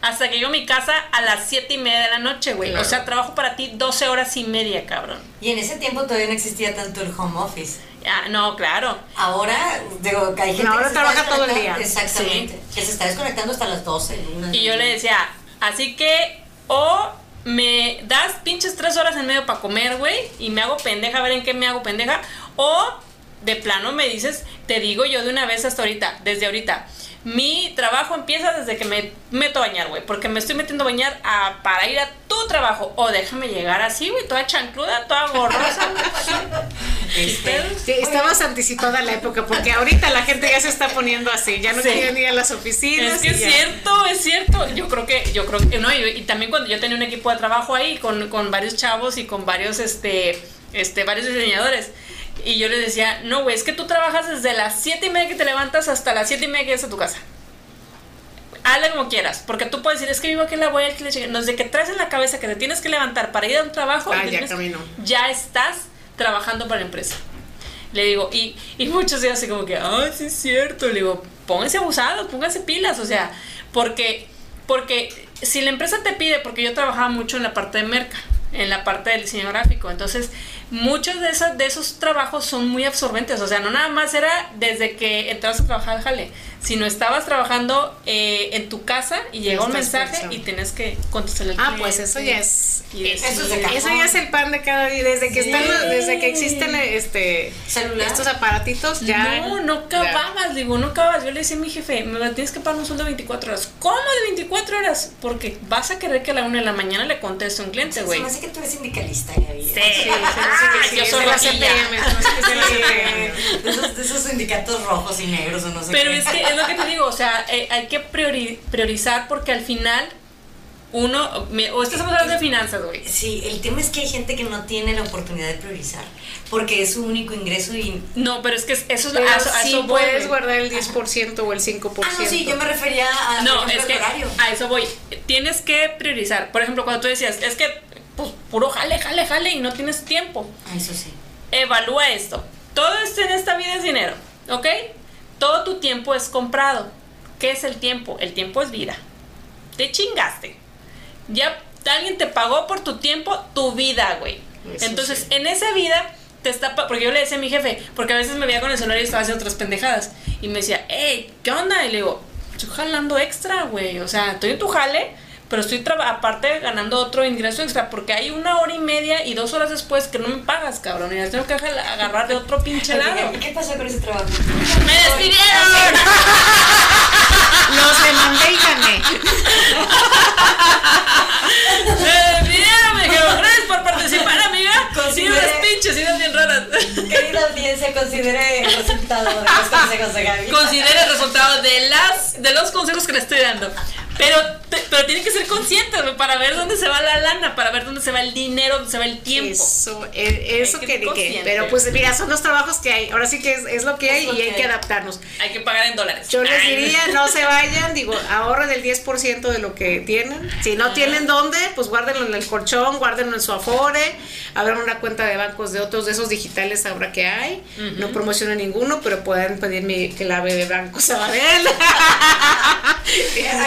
hasta que llego a mi casa a las 7 y media de la noche, güey. Claro. O sea, trabajo para ti 12 horas y media, cabrón. Y en ese tiempo todavía no existía tanto el home office. Ah, no, claro. Ahora, digo, que hay gente No, ahora que se trabaja todo el día. Exactamente. Que se está desconectando hasta las 12. una- Y yo le decía, así que o me das pinches tres horas en medio para comer, güey, y me hago pendeja, a ver en qué me hago pendeja, o de plano me dices, te digo yo de una vez hasta ahorita, desde ahorita. Mi trabajo empieza desde que me meto a bañar, güey, porque me estoy metiendo a bañar a- para ir a tu trabajo. O déjame llegar así, güey, toda chancluda, toda gorrosa. Este, Sí, estabas anticipada a la época, porque ahorita la gente ya se está poniendo así, ya no Sí. quieren ir a las oficinas. Es que y es ya. cierto, es cierto. Yo creo que, yo creo que, no, y, y también cuando yo tenía un equipo de trabajo ahí con, con varios chavos y con varios, este, este, varios diseñadores. Y yo les decía, no, güey, es que tú trabajas desde las siete y media que te levantas hasta las siete y media que llegas a tu casa. Hazle como quieras, porque tú puedes decir, es que vivo aquí en la voy que le llegue". No, desde que traes en la cabeza que te tienes que levantar para ir a un trabajo, Ah, ya tienes- caminó. ya estás trabajando para la empresa. Le digo, y, y muchos días así como que, ay, sí es cierto. Le digo, pónganse abusados, pónganse pilas, o sea, porque, porque si la empresa te pide, porque yo trabajaba mucho en la parte de merca, en la parte del diseño gráfico, entonces muchos de esos, de esos trabajos son muy absorbentes, o sea, no nada más era desde que entras a trabajar al jale, sino estabas trabajando eh, en tu casa y llegó un mensaje pensando. y tienes que contestarle al Ah, cliente. pues eso ya es. Y Eso es. Eso ya es el pan de cada día. Desde que Sí. están, desde que existen este Celular. estos aparatitos, ya. No, no ya. acababas, digo, no acababas. Yo le decía a mi jefe, me la tienes que pagar un sueldo de 24 horas. ¿Cómo de 24 horas? Porque vas a querer que a la una de la mañana le conteste a un cliente, Se güey. me hace que tú eres sindicalista, Gaby. Sí, Sí, se hace que sí, yo es soy de que esos, de esos sindicatos rojos y negros o no sé Pero qué. es que es lo que te digo, o sea, eh, hay que priori- priorizar porque al final uno, me- o estamos hablando de finanzas, güey. Sí, el tema es que hay gente que no tiene la oportunidad de priorizar porque es su único ingreso y... No, pero es que eso es Pero a eso- a sí eso voy, puedes guardar el 10% o el 5%. Ah, no, sí, yo me refería a No, es que horario. a eso voy. Tienes que priorizar. Por ejemplo, cuando tú decías, es que pues puro jale, jale, jale y no tienes tiempo. Eso sí. Evalúa esto. Todo esto en esta vida es dinero, ¿ok? Todo tu tiempo es comprado. ¿Qué es el tiempo? El tiempo es vida. Te chingaste. Ya alguien te pagó por tu tiempo, tu vida, güey. Eso Entonces, sí. en esa vida te está porque yo le decía a mi jefe, porque a veces me veía con el celular y estaba haciendo otras pendejadas y me decía, "Hey, ¿qué onda?" Y le digo, "Estoy jalando extra, güey. O sea, estoy en tu jale, pero estoy traba- aparte ganando otro ingreso extra porque hay una hora y media y dos horas después que no me pagas, cabrón, y las tengo que agarrar de otro pinche lado." ¿Qué, qué pasó con ese trabajo? ¡Me despidieron! Los demandé y gané. ¡Me despidieron! Me dijeron, gracias por participar, amiga. Sí, Consideré- unas pinches ideas bien raras. Querida audiencia, considere el resultado de los consejos de Gaby. Considere el resultado de las de los consejos que le estoy dando. Pero te- Pero tienen que ser conscientes, para ver dónde se va la lana, para ver dónde se va el dinero, dónde se va el tiempo. Eso, e- eso que que, que- pero pues mira, son los trabajos que hay. Ahora sí que es, es lo que hay lo y hay que adaptarnos. Hay que pagar en dólares. Yo les Ay, diría, no se vayan, digo, ahorren el 10% de lo que tienen. Si no tienen dónde, pues guárdenlo en el colchón, guárdenlo en su Afore, abran una cuenta de bancos de otros de esos digitales ahora que hay. No promociono ninguno, pero pueden pedir mi clave de Banco Sabadell.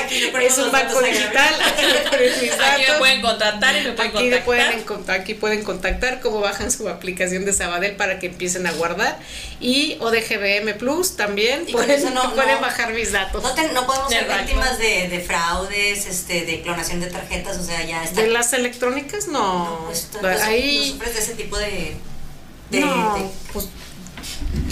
Aquí ponemos es un banco digital. aquí me pueden contratar y me pueden Aquí, contactar. pueden, aquí pueden contactar cómo bajan su aplicación de Sabadell para que empiecen a guardar. Y ODGBM Plus también Y pueden, eso no- pueden no- bajar mis datos. No, te- no podemos ser banco. víctimas de, de fraudes, este, de clonación de tarjetas, o sea, ya está. De las electrónicas, no. No, pues, tú- pues, no Ahí. sufres de ese tipo de. de, no, de- pues,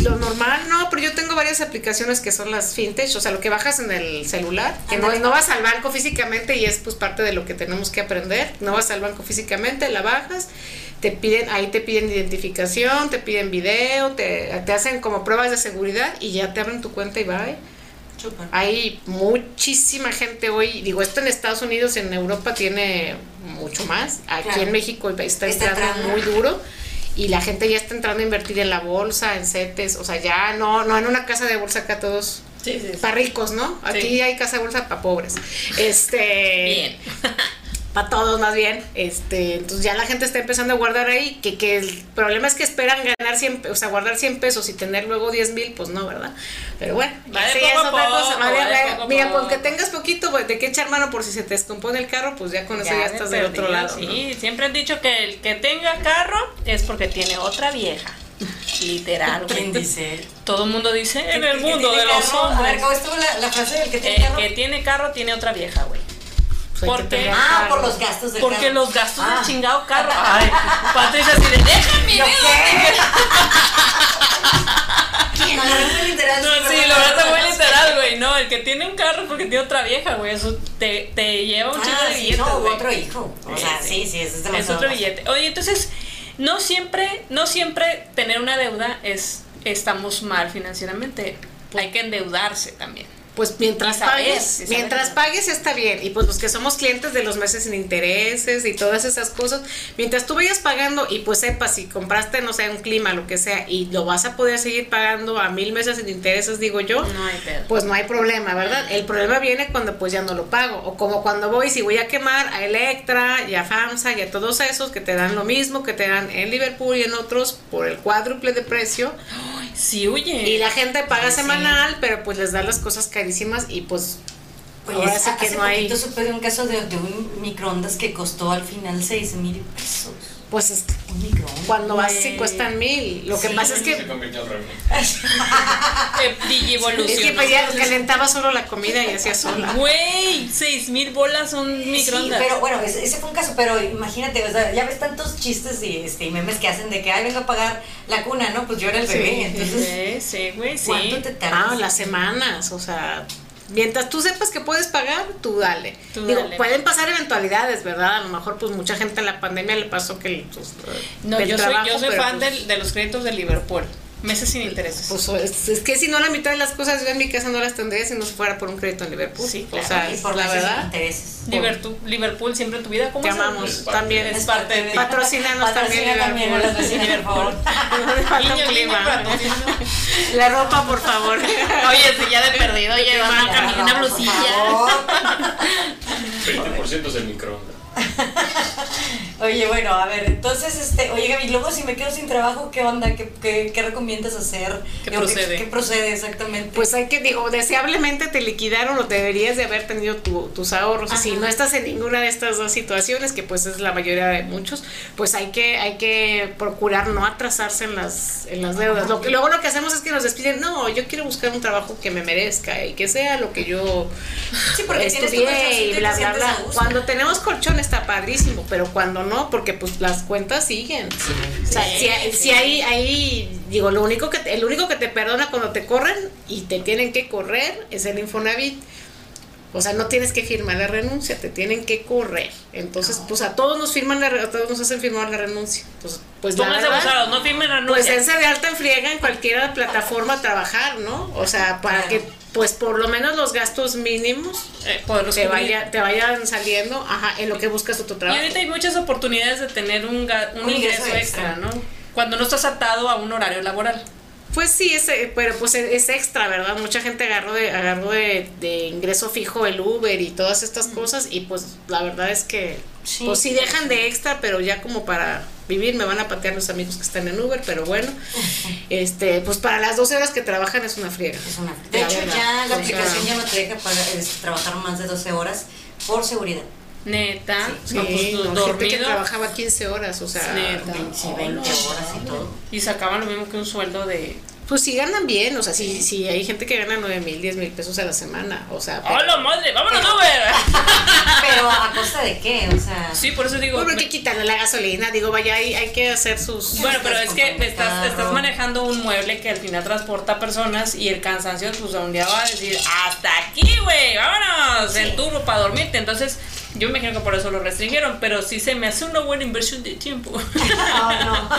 lo normal, no, pero yo tengo varias aplicaciones que son las fintech, o sea, lo que bajas en el celular, que no, no vas al banco físicamente y es pues parte de lo que tenemos que aprender, no vas al banco físicamente, la bajas, te piden, ahí te piden identificación, te piden video, te, te hacen como pruebas de seguridad y ya te abren tu cuenta y bye. Chupa. Hay muchísima gente hoy, digo, esto en Estados Unidos, en Europa tiene mucho más, aquí Claro. en México está, entrando. muy duro y la gente ya está entrando a invertir en la bolsa, en CETES, o sea, ya no, no en una casa de bolsa acá todos Sí, sí, sí. para ricos, ¿no? Aquí hay casa de bolsa para pobres. Este, Bien. para todos más bien. Este, entonces ya la gente está empezando a guardar ahí, que, que el problema es que esperan ganar 100, pe- o sea, guardar 100 pesos y tener luego 10 mil, pues no, ¿verdad? Pero bueno, Va de esa ya poco es otra poco, cosa. Va de- va de va- poco a mira, con que tengas poquito, pues, de qué echar mano por si se te descompone el carro, pues ya con eso ya, estás del otro lado. ¿no? Sí, siempre han dicho que el que tenga carro es porque tiene otra vieja. Literal, güey. ¿Quién dice? Todo el mundo dice en el ¿Que mundo de los carro? A ver, hombres. ¿cómo estuvo la, la frase del que tiene El carro? que tiene carro tiene otra vieja, güey. Hay que ¿Por qué? tener Ah, carro. por los gastos del Porque carro. los gastos Ah. del chingado carro. Ay, Patricia así de, déjame ¿Yo ver qué? No, agarré muy literal. No, sí, lo verdad muy literal, güey. No, el que tiene un carro es porque tiene otra vieja, güey. Eso te, te lleva un chingo Ah, de sí, billetes, no, güey. otro hijo. O sea, sí, sí, eso es Es demasiado. otro billete. Oye, entonces, no siempre, no siempre tener una deuda es estamos mal financieramente. Hay que endeudarse también. Pues mientras saber, pagues, saber. mientras pagues está bien. Y pues los que somos clientes de los meses sin intereses y todas esas cosas, mientras tú vayas pagando y pues sepas si compraste, no sé, un clima, lo que sea, y lo vas a poder seguir pagando a mil meses sin intereses, digo yo, No hay pedo. pues no hay problema, ¿verdad? El problema viene cuando pues ya no lo pago. O como cuando voy, si voy a quemar a Electra y a FAMSA y a todos esos que te dan lo mismo que te dan en Liverpool y en otros por el cuádruple de precio. Sí, oye. Y la gente paga Sí, sí. semanal, pero pues les da las cosas carísimas y pues Oye, ahora hace que no hay. supe de un caso de, de un microondas que costó al final 6 mil pesos. Pues es- microondas. Cuando vas sí cuestan mil. Lo que Sí, pasa es Se que convirtió en. Eh, es que pues ya calentaba solo la comida y hacía sola. Güey, seis mil bolas un microondas. Sí, pero bueno, ese, ese fue un caso, pero imagínate, o sea, ya ves tantos chistes y, este, y memes que hacen de que, ay, vengo a pagar la cuna, ¿no? Pues yo era el Sí. bebé, entonces, Sí, sí, güey, sí. ¿cuánto te tardas? Ah, las semanas, o sea, mientras tú sepas que puedes pagar, tú dale. Tú Digo, dale. pueden pasar eventualidades, ¿verdad? A lo mejor pues mucha gente en la pandemia le pasó que pues, No, yo soy, yo soy fan pues, de los créditos de Liverpool. Meses sin intereses. Pues es, es que si no la mitad de las cosas yo en mi casa no las tendría si no fuera por un crédito en Liverpool. Sí, O claro. sea, y por la verdad. intereses. Liverpool, Liverpool siempre en tu vida. ¿Cómo Te amamos Es también. Es parte de. Patrocínanos también, también falta un Niño, clima. La ropa, por favor. Oye, si ya de perdido, oye, Te una una por blusilla. favor. 20% es el microondas. Oye, bueno, a ver, entonces, este, oye Gaby, luego si me quedo sin trabajo, ¿qué onda? ¿Qué, qué, qué recomiendas hacer? ¿Qué Digo, procede? ¿Qué, procede exactamente? Pues hay que, digo, deseablemente te liquidaron o deberías de haber tenido tu- tus ahorros. Y si Ajá. no estás en ninguna de estas dos situaciones, que pues es la mayoría de muchos, pues hay que, hay que procurar no atrasarse en las, en las deudas. Lo que, luego lo que hacemos es que nos despiden, no, yo quiero buscar un trabajo que me merezca y que sea lo que yo sí, porque estudié y bla, bla, bla. Cuando tenemos colchón está padrísimo, pero cuando no, porque pues las cuentas siguen. O sea, Sí, si, si hay, hay, digo, lo único que te- el único que te perdona cuando te corren y te tienen que correr es el Infonavit. O sea, no tienes que firmar la renuncia, te tienen que correr. Entonces, pues a todos nos firman la, a todos nos hacen firmar la renuncia. Entonces, pues la verdad, abusados, no firmen pues renuncia. dense de alta en friega en cualquier plataforma a trabajar, ¿no? O sea, para que pues por lo menos los gastos mínimos Eh, te, cubrir. vaya, te vayan saliendo ajá, en lo que buscas tu Y trabajo. ahorita hay muchas oportunidades de tener un, ga- un Un ingreso ingreso extra, ¿no? Cuando no estás atado a un horario laboral. Pues sí, es, eh, pero pues es, es extra, ¿verdad? Mucha gente agarró de, agarró de, de ingreso fijo el Uber y todas estas cosas y pues la verdad es que Sí. pues sí dejan de extra, pero ya como para vivir me van a patear los amigos que están en Uber, pero bueno, este pues para las 12 horas que trabajan es una friega. Es una- De La hecho, verdad. ya la aplicación ya no te deja para, es, trabajar más de 12 horas por seguridad. Neta. Sí, no, pues, no, gente que dormido. trabajaba 15 horas, o sea, Neta. Sí, 20 horas y todo. Y sacaban lo mismo que un sueldo de. Pues sí ganan bien, o sea, sí, sí hay gente que gana 9 mil, 10 mil pesos a la semana, o sea, pero- ¡Hola madre! ¡Vámonos, Uber! Pero a costa de qué, o sea. Sí, por eso digo. Bueno, me- que quitarle la gasolina, digo, vaya, hay, hay que hacer sus... Bueno, pero es que estás, estás manejando un mueble que al final transporta personas y el cansancio, pues un día va a decir, hasta aquí, güey, vámonos, en turno para dormirte. Entonces, yo me imagino que por eso lo restringieron, pero sí se me hace una buena inversión de tiempo. No, no.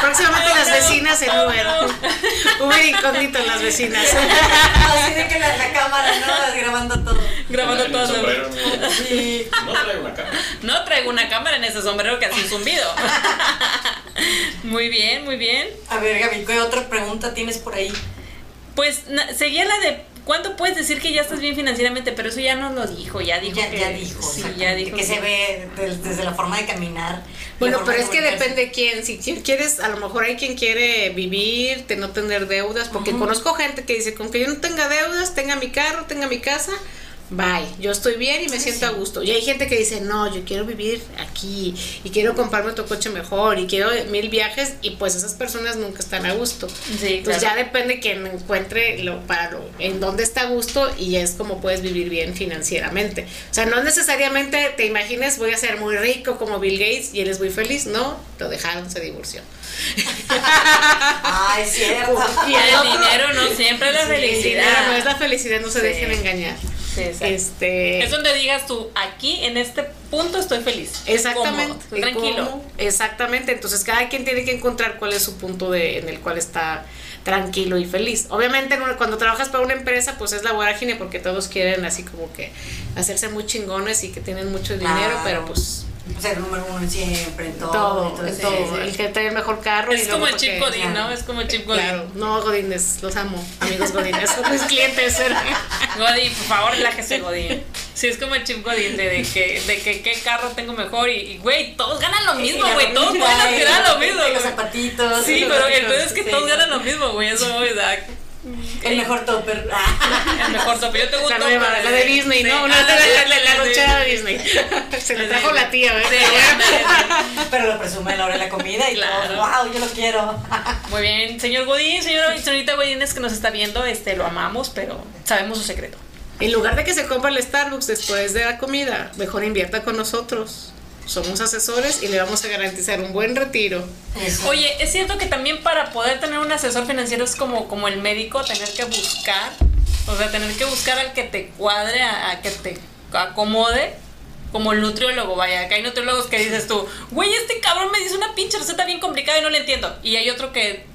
Próximamente Oh, vecinas en Uber. no. Uber incógnito en las vecinas. Así de que la, la cámara, ¿no? Grabando todo. Grabando todo. sombrero, ¿no? Sí. No traigo una cámara. No traigo una cámara en ese sombrero que hace un zumbido. muy bien, muy bien. A ver, Gaby, ¿qué otra pregunta tienes por ahí? Pues na- seguía la de ¿cuándo puedes decir que ya estás bien financieramente? Pero eso ya no lo dijo, ya dijo ya, que ya dijo. sí, ya dijo Que se ve desde la forma de caminar. Bueno, pero es que depende de quién. Si qui- quieres, a lo mejor hay quien quiere vivir, de no tener deudas, porque conozco gente que dice, con que yo no tenga deudas, tenga mi carro, tenga mi casa, bye, yo estoy bien y me siento a gusto. Y hay gente que dice, no, yo quiero vivir aquí y quiero comprarme otro coche mejor y quiero mil viajes y pues esas personas nunca están a gusto. Sí, Entonces claro. ya depende quien encuentre lo, para lo, en dónde está a gusto y es como puedes vivir bien financieramente. O sea, no necesariamente te imagines voy a ser muy rico como Bill Gates y él es muy feliz, no, lo dejaron, se divorció. Es cierto. Y el el otro- dinero no siempre es la el felicidad. dinero no es la felicidad, no se Sí. dejen engañar. Sí. Este Es donde digas tú, aquí en este punto estoy feliz. Exactamente. cómodo, tranquilo. Exactamente. Entonces cada quien tiene que encontrar cuál es su punto de, en el cual está tranquilo y feliz. Obviamente cuando trabajas para una empresa pues es la vorágine porque todos quieren así como que hacerse muy chingones y que tienen mucho dinero, pero pues O sea, el número uno siempre, en todo. todo, entonces, en todo. sí, sí. El que trae el mejor carro. y Es como el chip Godín, ¿no? Es como el chip Godín. Claro, no Godines, los amo, amigos Godines, son mis clientes. Godín, por favor, relájese, Godín. Sí, es como el chip Godín de, de que, de que qué carro tengo mejor y, güey, todos ganan lo mismo, güey, todos pueden aspirar a lo mismo. Los zapatitos. Sí, pero peor es que todos ganan lo mismo, güey, eso dar. El mejor topper. El mejor tope. Yo tengo un La tope nueva, la de Disney, sí, ¿no? ah, Una de la, la, la sí. lonchera de Disney. Se la trajo la tía, Sí, ¿verdad? ándale, Pero lo presume a la hora de la comida y Claro. todo. ¡Wow! Yo lo quiero. Muy bien, señor Godín, señora, señorita Godínez que nos está viendo, este, lo amamos, pero sabemos su secreto. En lugar de que se compre el Starbucks después de la comida, mejor invierta con nosotros. Somos asesores y le vamos a garantizar un buen retiro. Eso. Oye, es cierto que también para poder tener un asesor financiero es como, como el médico, tener que buscar, o sea, tener que buscar al que te cuadre, a, a que te acomode, como el nutriólogo, vaya, acá hay nutriólogos que dices tú, güey, este cabrón me dice una pinche receta bien complicada y no le entiendo. Y hay otro que,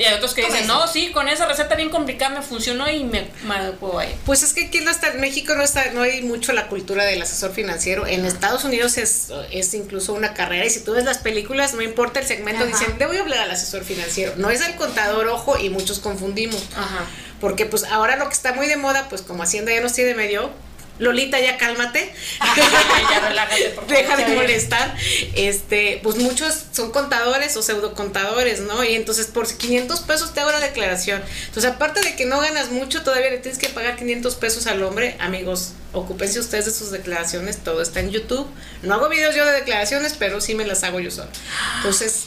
y hay otros que dicen, no, sí, con esa receta bien complicada me funcionó y me, me adecuó ahí. Pues es que aquí no está, en México no está, no hay mucho la cultura del asesor financiero. En Estados Unidos es, es incluso una carrera y si tú ves las películas, no importa el segmento, Ajá. dicen, debo hablar al asesor financiero. No es el contador, ojo, y muchos confundimos. Ajá. Porque pues ahora lo que está muy de moda, pues como Hacienda ya nos tiene medio, Lolita ya cálmate. ya relájate, por favor. Deja de molestar. Este, pues muchos son contadores o pseudocontadores, ¿no? Y entonces por 500 pesos te hago la declaración. Entonces, aparte de que no ganas mucho, todavía le tienes que pagar 500 pesos al hombre. Amigos, ocúpense ustedes de sus declaraciones, todo está en YouTube. No hago videos yo de declaraciones, pero sí me las hago yo sola. Entonces,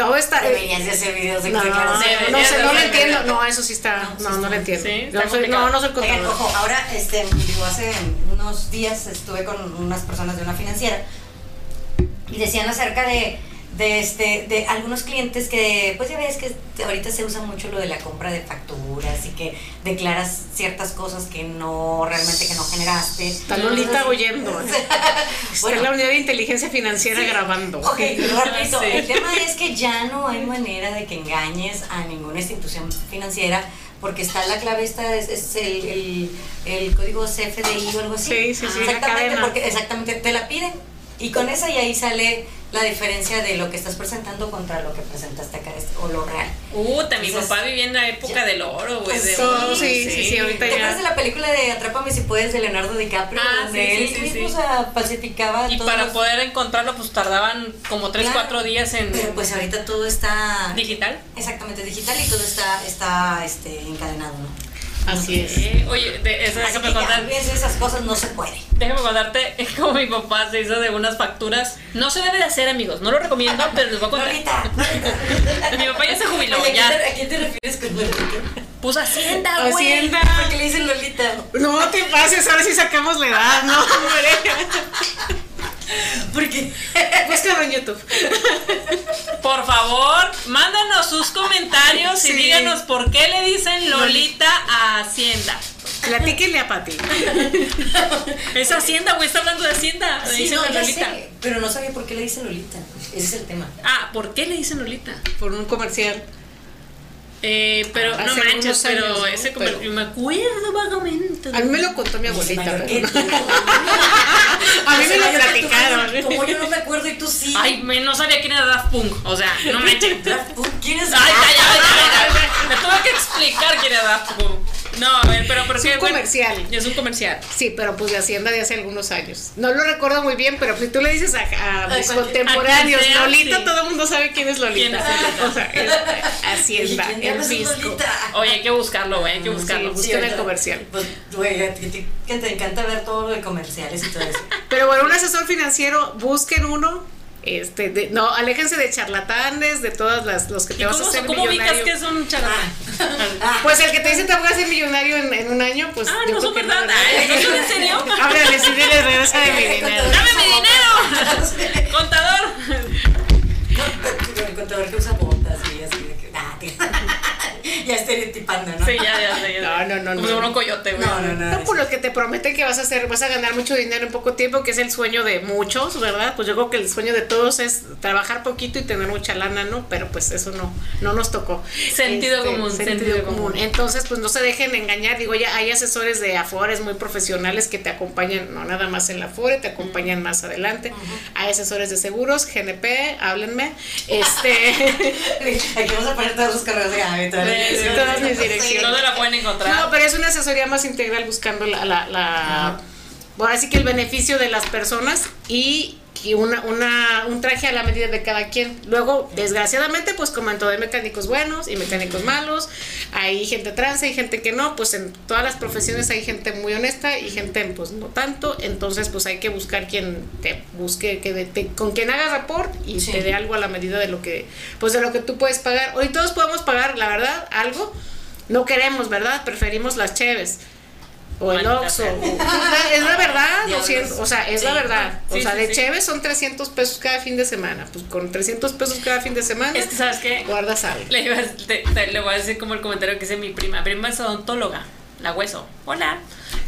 todo está Deberías de hacer videos de no, no, declaraciones. no, sé, no lo entiendo. No, eso sí está. No, sí No, no lo entiendo. Sí, no, soy, no, no soy Oigan, ojo, ahora, este, digo, hace unos días estuve con unas personas de una financiera y decían acerca de, de, este, de algunos clientes que, pues ya ves que ahorita se usa mucho lo de la compra de facturas y que declaras ciertas cosas que no, realmente que no generaste. Está Lolita oyendo. ¿eh? Está Bueno. la unidad de inteligencia financiera grabando. Ok, repito, Sí. el tema es que ya no hay manera de que engañes a ninguna institución financiera porque está la clave esta, es, es el, el, el código CFDI o algo así. Sí, sí, sí, Exactamente, porque exactamente te la piden. Y con esa y ahí sale la diferencia de lo que estás presentando contra lo que presentaste acá este, o lo real. Uh, mi Entonces, papá vivía en la época ya. del oro, güey. de Sí, oro, sí, sí, sí, ahorita ¿Te ya. acuerdas de la película de Atrápame si puedes de Leonardo DiCaprio? Ah, donde sí, él sí, sí, mismo sí. o sea, falsificaba Y todos para los- poder encontrarlo, pues tardaban como 3, Claro, 4 días en Pero pues ahorita todo está digital. exactamente digital y todo está, está este, encadenado, ¿no? Así es. Eh, oye, de, eso, Así déjame contar. esas cosas no se puede. Déjame contarte cómo mi papá se hizo de unas facturas. No se debe de hacer, amigos. No lo recomiendo, pero les voy a contar. Lolita, Lolita. Mi papá ya se jubiló, Oye, ¿a ya. quién te- ¿A quién te refieres con Lolita? Puso Hacienda, güey. Hacienda. ¿Por qué le dicen Lolita? No te pases, ahora sí sacamos la edad, ¿no? Porque Búscalo en YouTube. Por favor, mándanos sus comentarios y díganos por qué le dicen Lolita a Hacienda. Platíquenle a Pati. Es Hacienda, güey, está hablando de Hacienda. Le sí, dicen no, a ya Lolita. sé, pero no sabía por qué le dicen Lolita. Ese es el tema. Ah, ¿por qué le dicen Lolita? Por un comercial. Eh, pero Hace no manches, pero años, ¿no? ese Pero- yo me acuerdo vagamente. A mí me lo contó mi abuelita. Pero-. A mí me lo platicaron. Como yo no me acuerdo y tú sí. Ay, me, no sabía quién era Daft Punk. O sea, no manches. Daft Punk, ¿Quién es Ay, ya, ya, ya, ya, ya. Me tuve que explicar quién era Daft Punk. No, a ver, pero ¿por Es un Bueno, comercial. Es un comercial. Sí, pero pues de Hacienda de hace algunos años. No lo recuerdo muy bien, pero si tú le dices a, a mis contemporáneos a quien sea, Lolita, sí. todo el mundo sabe quién es Lolita. ¿Quién es Lolita? O sea, es Hacienda, Oye, ¿quién el fisco. Lolita? Oye, hay que buscarlo, güey, hay que buscarlo. Sí, busquen el comercial. Pues, güey, que te encanta ver todo lo de comerciales y todo eso. Pero bueno, un asesor financiero, busquen uno. Este, de- no, aléjense de charlatanes, de todas las los que ¿Y te vas a cómo, hacer cómo ubicas millonario. que es un charlatán? Ah, Pues el que te dice te voy a hacer millonario en, en un año, pues Ah, yo no creo son que verdad. Ay, ¿No son en serio? Háblale, sí, dile, regresa de mi dinero. ¡Dame mi dinero! ¡Contador! el contador que usa botas y así de que. Ya estereotipando, ¿no? Sí, ya, ya, sé, ya. No, no, no, Como no. un coyote, güey. No, no, no. No, por lo que te prometen que vas a hacer, vas a ganar mucho dinero en poco tiempo, que es el sueño de muchos, ¿verdad? Pues yo creo que el sueño de todos es trabajar poquito y tener mucha lana, ¿no? Pero pues eso no, no nos tocó. Este, Sentido común, sentido común. Entonces, pues no se dejen engañar. Digo, ya hay asesores de Afores muy profesionales que te acompañan, no nada más en la Afore, te acompañan más adelante. Hay asesores de seguros, GNP, háblenme. Este. Aquí vamos a poner todos los correos de todas las Sí, todas mis direcciones. ¿Dónde la pueden encontrar? No, pero es una asesoría más integral buscando la, la, la ahora sí que el beneficio de las personas y, y una, una, un traje a la medida de cada quien. Luego, desgraciadamente, pues como en todo hay mecánicos buenos y mecánicos malos, hay gente trans, hay gente que no, pues en todas las profesiones hay gente muy honesta y gente pues no tanto, entonces pues hay que buscar quien te busque, que de- te- con quien haga rapport y Sí. te dé algo a la medida de lo que, pues de lo que tú puedes pagar. Hoy todos podemos pagar, la verdad, algo. No queremos, ¿verdad? Preferimos las cheves. O el Oxxo. Es la verdad, o sea, es la verdad. O Sí, sea, sí, de cheves son 300 pesos cada fin de semana. Pues con 300 pesos cada fin de semana, Es que, ¿sabes qué? guardas algo. Le, iba te- te- le voy a decir como el comentario que hice mi prima. Mi prima es odontóloga, la hueso. Hola.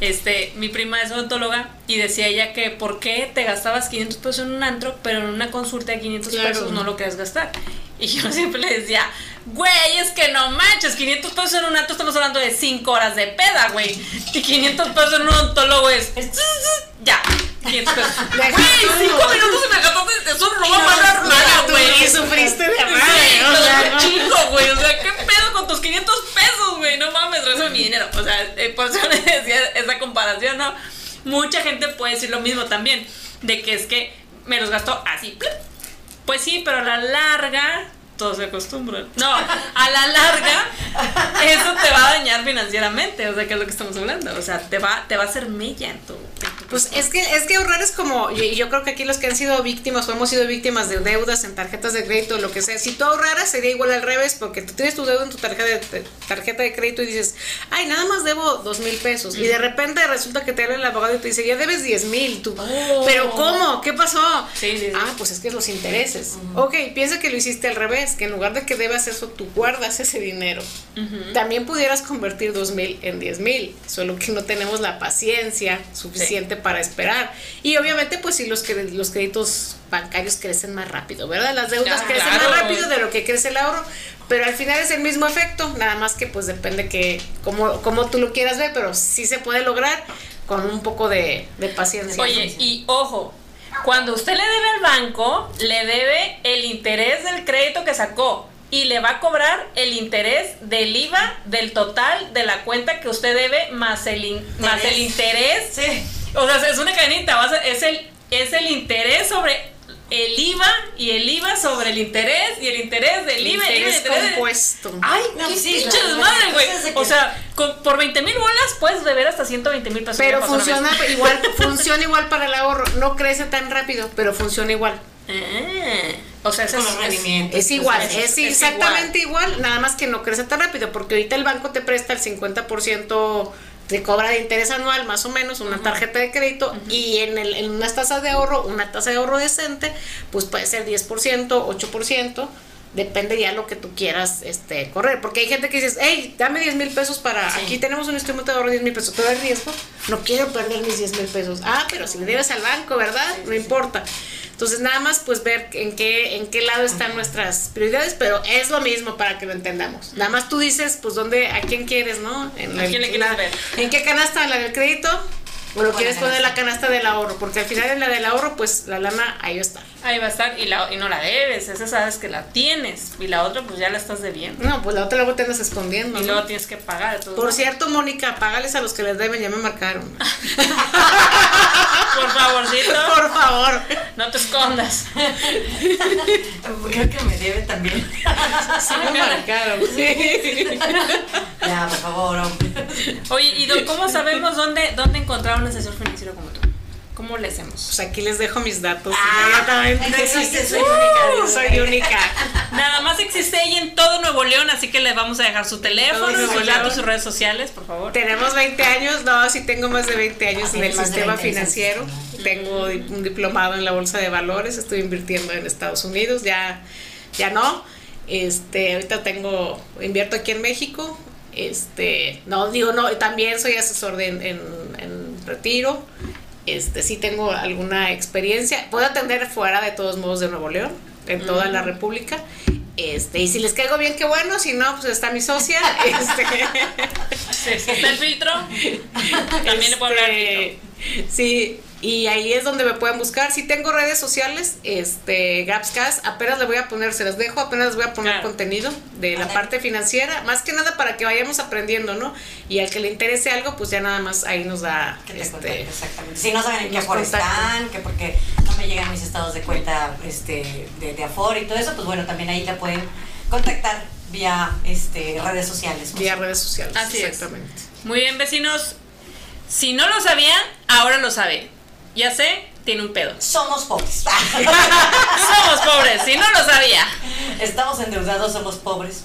Este, mi prima es odontóloga y decía ella que por qué te gastabas 500 pesos en un antro, pero en una consulta de 500 Claro. pesos no lo querías gastar. Y yo siempre le decía, güey, es que no manches, 500 pesos en un antro estamos hablando de 5 horas de peda, güey. Y 500 pesos en un odontólogo es, ya, 500 pesos. Güey, todo. 5 minutos y me gastaste, eso no va a pagar nada, güey. y sufriste de Sí, madre, o sea, pero no. chico, güey. O sea, ¿qué pedo con tus 500 pesos, güey? No mames, regresa mi dinero. O sea, eh, por eso le decía esa comparación, ¿no? Mucha gente puede decir lo mismo también. De que es que me los gastó así. Pues sí, pero a la larga. Todos se acostumbran. No, a la larga, eso te va a dañar financieramente. O sea, que es lo que estamos hablando. O sea, te va, te va a hacer mella en tu. Pues es que, es que ahorrar es como, y yo creo que aquí los que han sido víctimas o hemos sido víctimas de deudas en tarjetas de crédito lo que sea, si tú ahorraras sería igual al revés, porque tú tienes tu deuda en tu tarjeta de, tarjeta de crédito y dices, ay, nada más debo dos mil pesos. Y de repente resulta que te habla el abogado y te dice, ya debes diez mil. Tú, Oh. pero ¿cómo? ¿Qué pasó? Sí, sí, sí. Ah, pues es que es los intereses. Ok, piensa que lo hiciste al revés, que en lugar de que debas eso, tú guardas ese dinero. También pudieras convertir dos mil en diez mil, solo que no tenemos la paciencia suficiente para esperar. Y obviamente, pues sí, los, los créditos bancarios crecen más rápido, ¿verdad? Las deudas Ah, crecen claro. más rápido de lo que crece el ahorro, pero al final es el mismo efecto, nada más que pues depende que como, como tú lo quieras ver, pero sí se puede lograr con un poco de, de paciencia. Oye, y ojo, cuando usted le debe al banco, le debe el interés del crédito que sacó y le va a cobrar el interés del IVA del total de la cuenta que usted debe más el, in- más el interés. Sí. O sea, es una cadenita, vas a- es el, es el interés sobre el IVA y el IVA sobre el interés y el interés del IVA y el interés compuesto. Ay, No, qué sí, pinche desmadre, güey. es O sea, con- por 20 mil bolas puedes beber hasta 120 mil pesos. Pero funciona igual, funciona igual para el ahorro, no crece tan rápido, pero funciona igual. Ah, o sea, es, rendimientos. Es igual, es- es, es exactamente igual. nada más que no crece tan rápido, porque ahorita el banco te presta el 50% te cobra de interés anual, más o menos, una tarjeta de crédito, y en, el, en unas tasas de ahorro, una tasa de ahorro decente, pues puede ser 10%, 8%, depende ya lo que tú quieras este, correr, porque hay gente que dices, hey, dame 10 mil pesos para, Sí. aquí tenemos un instrumento de ahorro de 10 mil pesos, todo el riesgo, no quiero perder mis 10 mil pesos, ah, pero si le debes al banco, ¿verdad? no importa. Entonces nada más pues ver en qué, en qué lado están nuestras prioridades, pero es lo mismo para que lo entendamos. Nada más tú dices pues dónde, a quién quieres, ¿no? En ¿A quién le quieres la- ver? ¿En qué canasta? ¿La del crédito? ¿O lo quieres poner en la canasta. del ahorro? Porque al final en la del ahorro pues la lana ahí va a estar. Ahí va a estar y, la, y no la debes, esa sabes que la tienes y la otra pues ya la estás debiendo No, pues la otra luego te andas escondiendo. y ¿no? luego tienes que pagar. Por cierto, Mónica, págales a los que les deben, ya me marcaron. Por favorcito, Por favor. no te escondas. Creo que me debe también. Sí me marcaron. ya, por favor, hombre. Oye, ¿y don, cómo sabemos dónde, dónde encontrar un asesor financiero como tú? ¿Cómo le hacemos? Pues aquí les dejo mis datos. Ah, inmediatamente. existe, soy Uh, única, soy única. Nada más existe ella en todo Nuevo León, así que le vamos a dejar su teléfono, sus datos, sus redes sociales, por favor. Tenemos 20 años, no, sí tengo más de 20 años en Tiene el sistema 20 años. financiero. Tengo un diplomado en la bolsa de valores, estoy invirtiendo en Estados Unidos, ya, ya no. Este, ahorita tengo, invierto aquí en México. Este, no, digo, no, también soy asesor de, en, en- en retiro. Este, sí tengo alguna experiencia. Puedo atender fuera de todos modos de Nuevo León, en toda la República. Este, y si les caigo bien, qué bueno, si no, pues está mi socia. Este, está el filtro, también le puedo hablar al filtro. Este, Sí, y ahí es donde me pueden buscar. Si tengo redes sociales, este, Gapscast, apenas le voy a poner, se las dejo, apenas les voy a poner Claro. contenido de la Vale. parte financiera, más que nada para que vayamos aprendiendo, ¿no? Y al que le interese algo, pues ya nada más ahí nos da, Que te este, contacte, exactamente. Si no saben en qué Afore están, que porque no me llegan mis estados de cuenta este, de, de Afore y todo eso, pues bueno, también ahí la pueden contactar vía este, redes sociales. vía redes sociales. Así es. exactamente. Muy bien, vecinos. Si no lo sabían, ahora lo sabe. Ya sé, tiene un pedo. Somos pobres. Somos pobres, si no lo sabía. Estamos endeudados, somos pobres.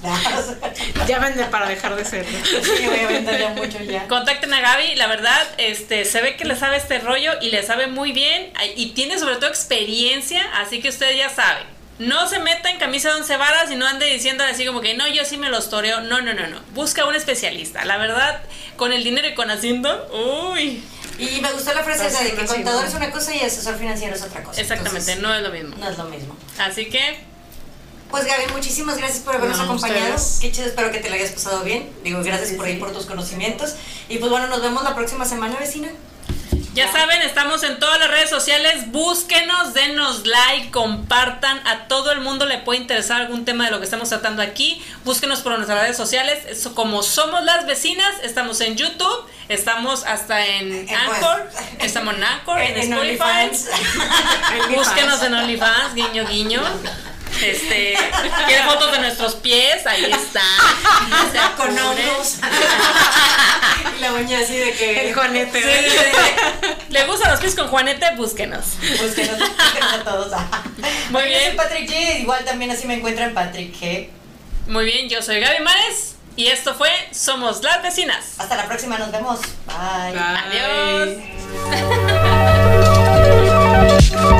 Llámenme para dejar de serlo. Sí, voy a vender ya mucho ya. Contacten a Gaby, la verdad, este, se ve que le sabe este rollo y le sabe muy bien y tiene sobre todo experiencia, así que usted ya sabe. No se meta en camisa de once varas y no ande diciendo así como que no, yo sí me los toreo. No, no, no, no. Busca un especialista. La verdad, con el dinero y con Hacienda, uy. Y me gustó la frase esa de que contador es una cosa y asesor financiero es otra cosa. Exactamente, Entonces, no es lo mismo. no es lo mismo. Así que, Pues Gaby, muchísimas gracias por habernos No, acompañado. ustedes. Qué chido, espero que te lo hayas pasado bien. Digo, gracias por ahí por tus conocimientos. Y pues bueno, nos vemos la próxima semana, vecina. Ya saben, estamos en todas las redes sociales. Búsquenos, denos like, compartan. A todo el mundo le puede interesar algún tema de lo que estamos tratando aquí. Búsquenos por nuestras redes sociales. Eso, como somos las vecinas, estamos en YouTube, estamos hasta en Eh, Anchor, pues. estamos en Anchor, en, En Spotify. OnlyFans. Búsquenos en OnlyFans, guiño, guiño. Este, quiere fotos de nuestros pies, ahí está. O sea, Con hongos. y la uña así de que. El Juanete. Sí, sí, sí. ¿Le gustan los pies con Juanete? Búsquenos. Pues que nos búsquenos a todos. Muy Yo bien. soy Patrick G. Igual también así me encuentran Patrick G. Muy bien, yo soy Gaby Mares y esto fue Somos las Vecinas. Hasta la próxima, nos vemos. Bye. Bye. Adiós.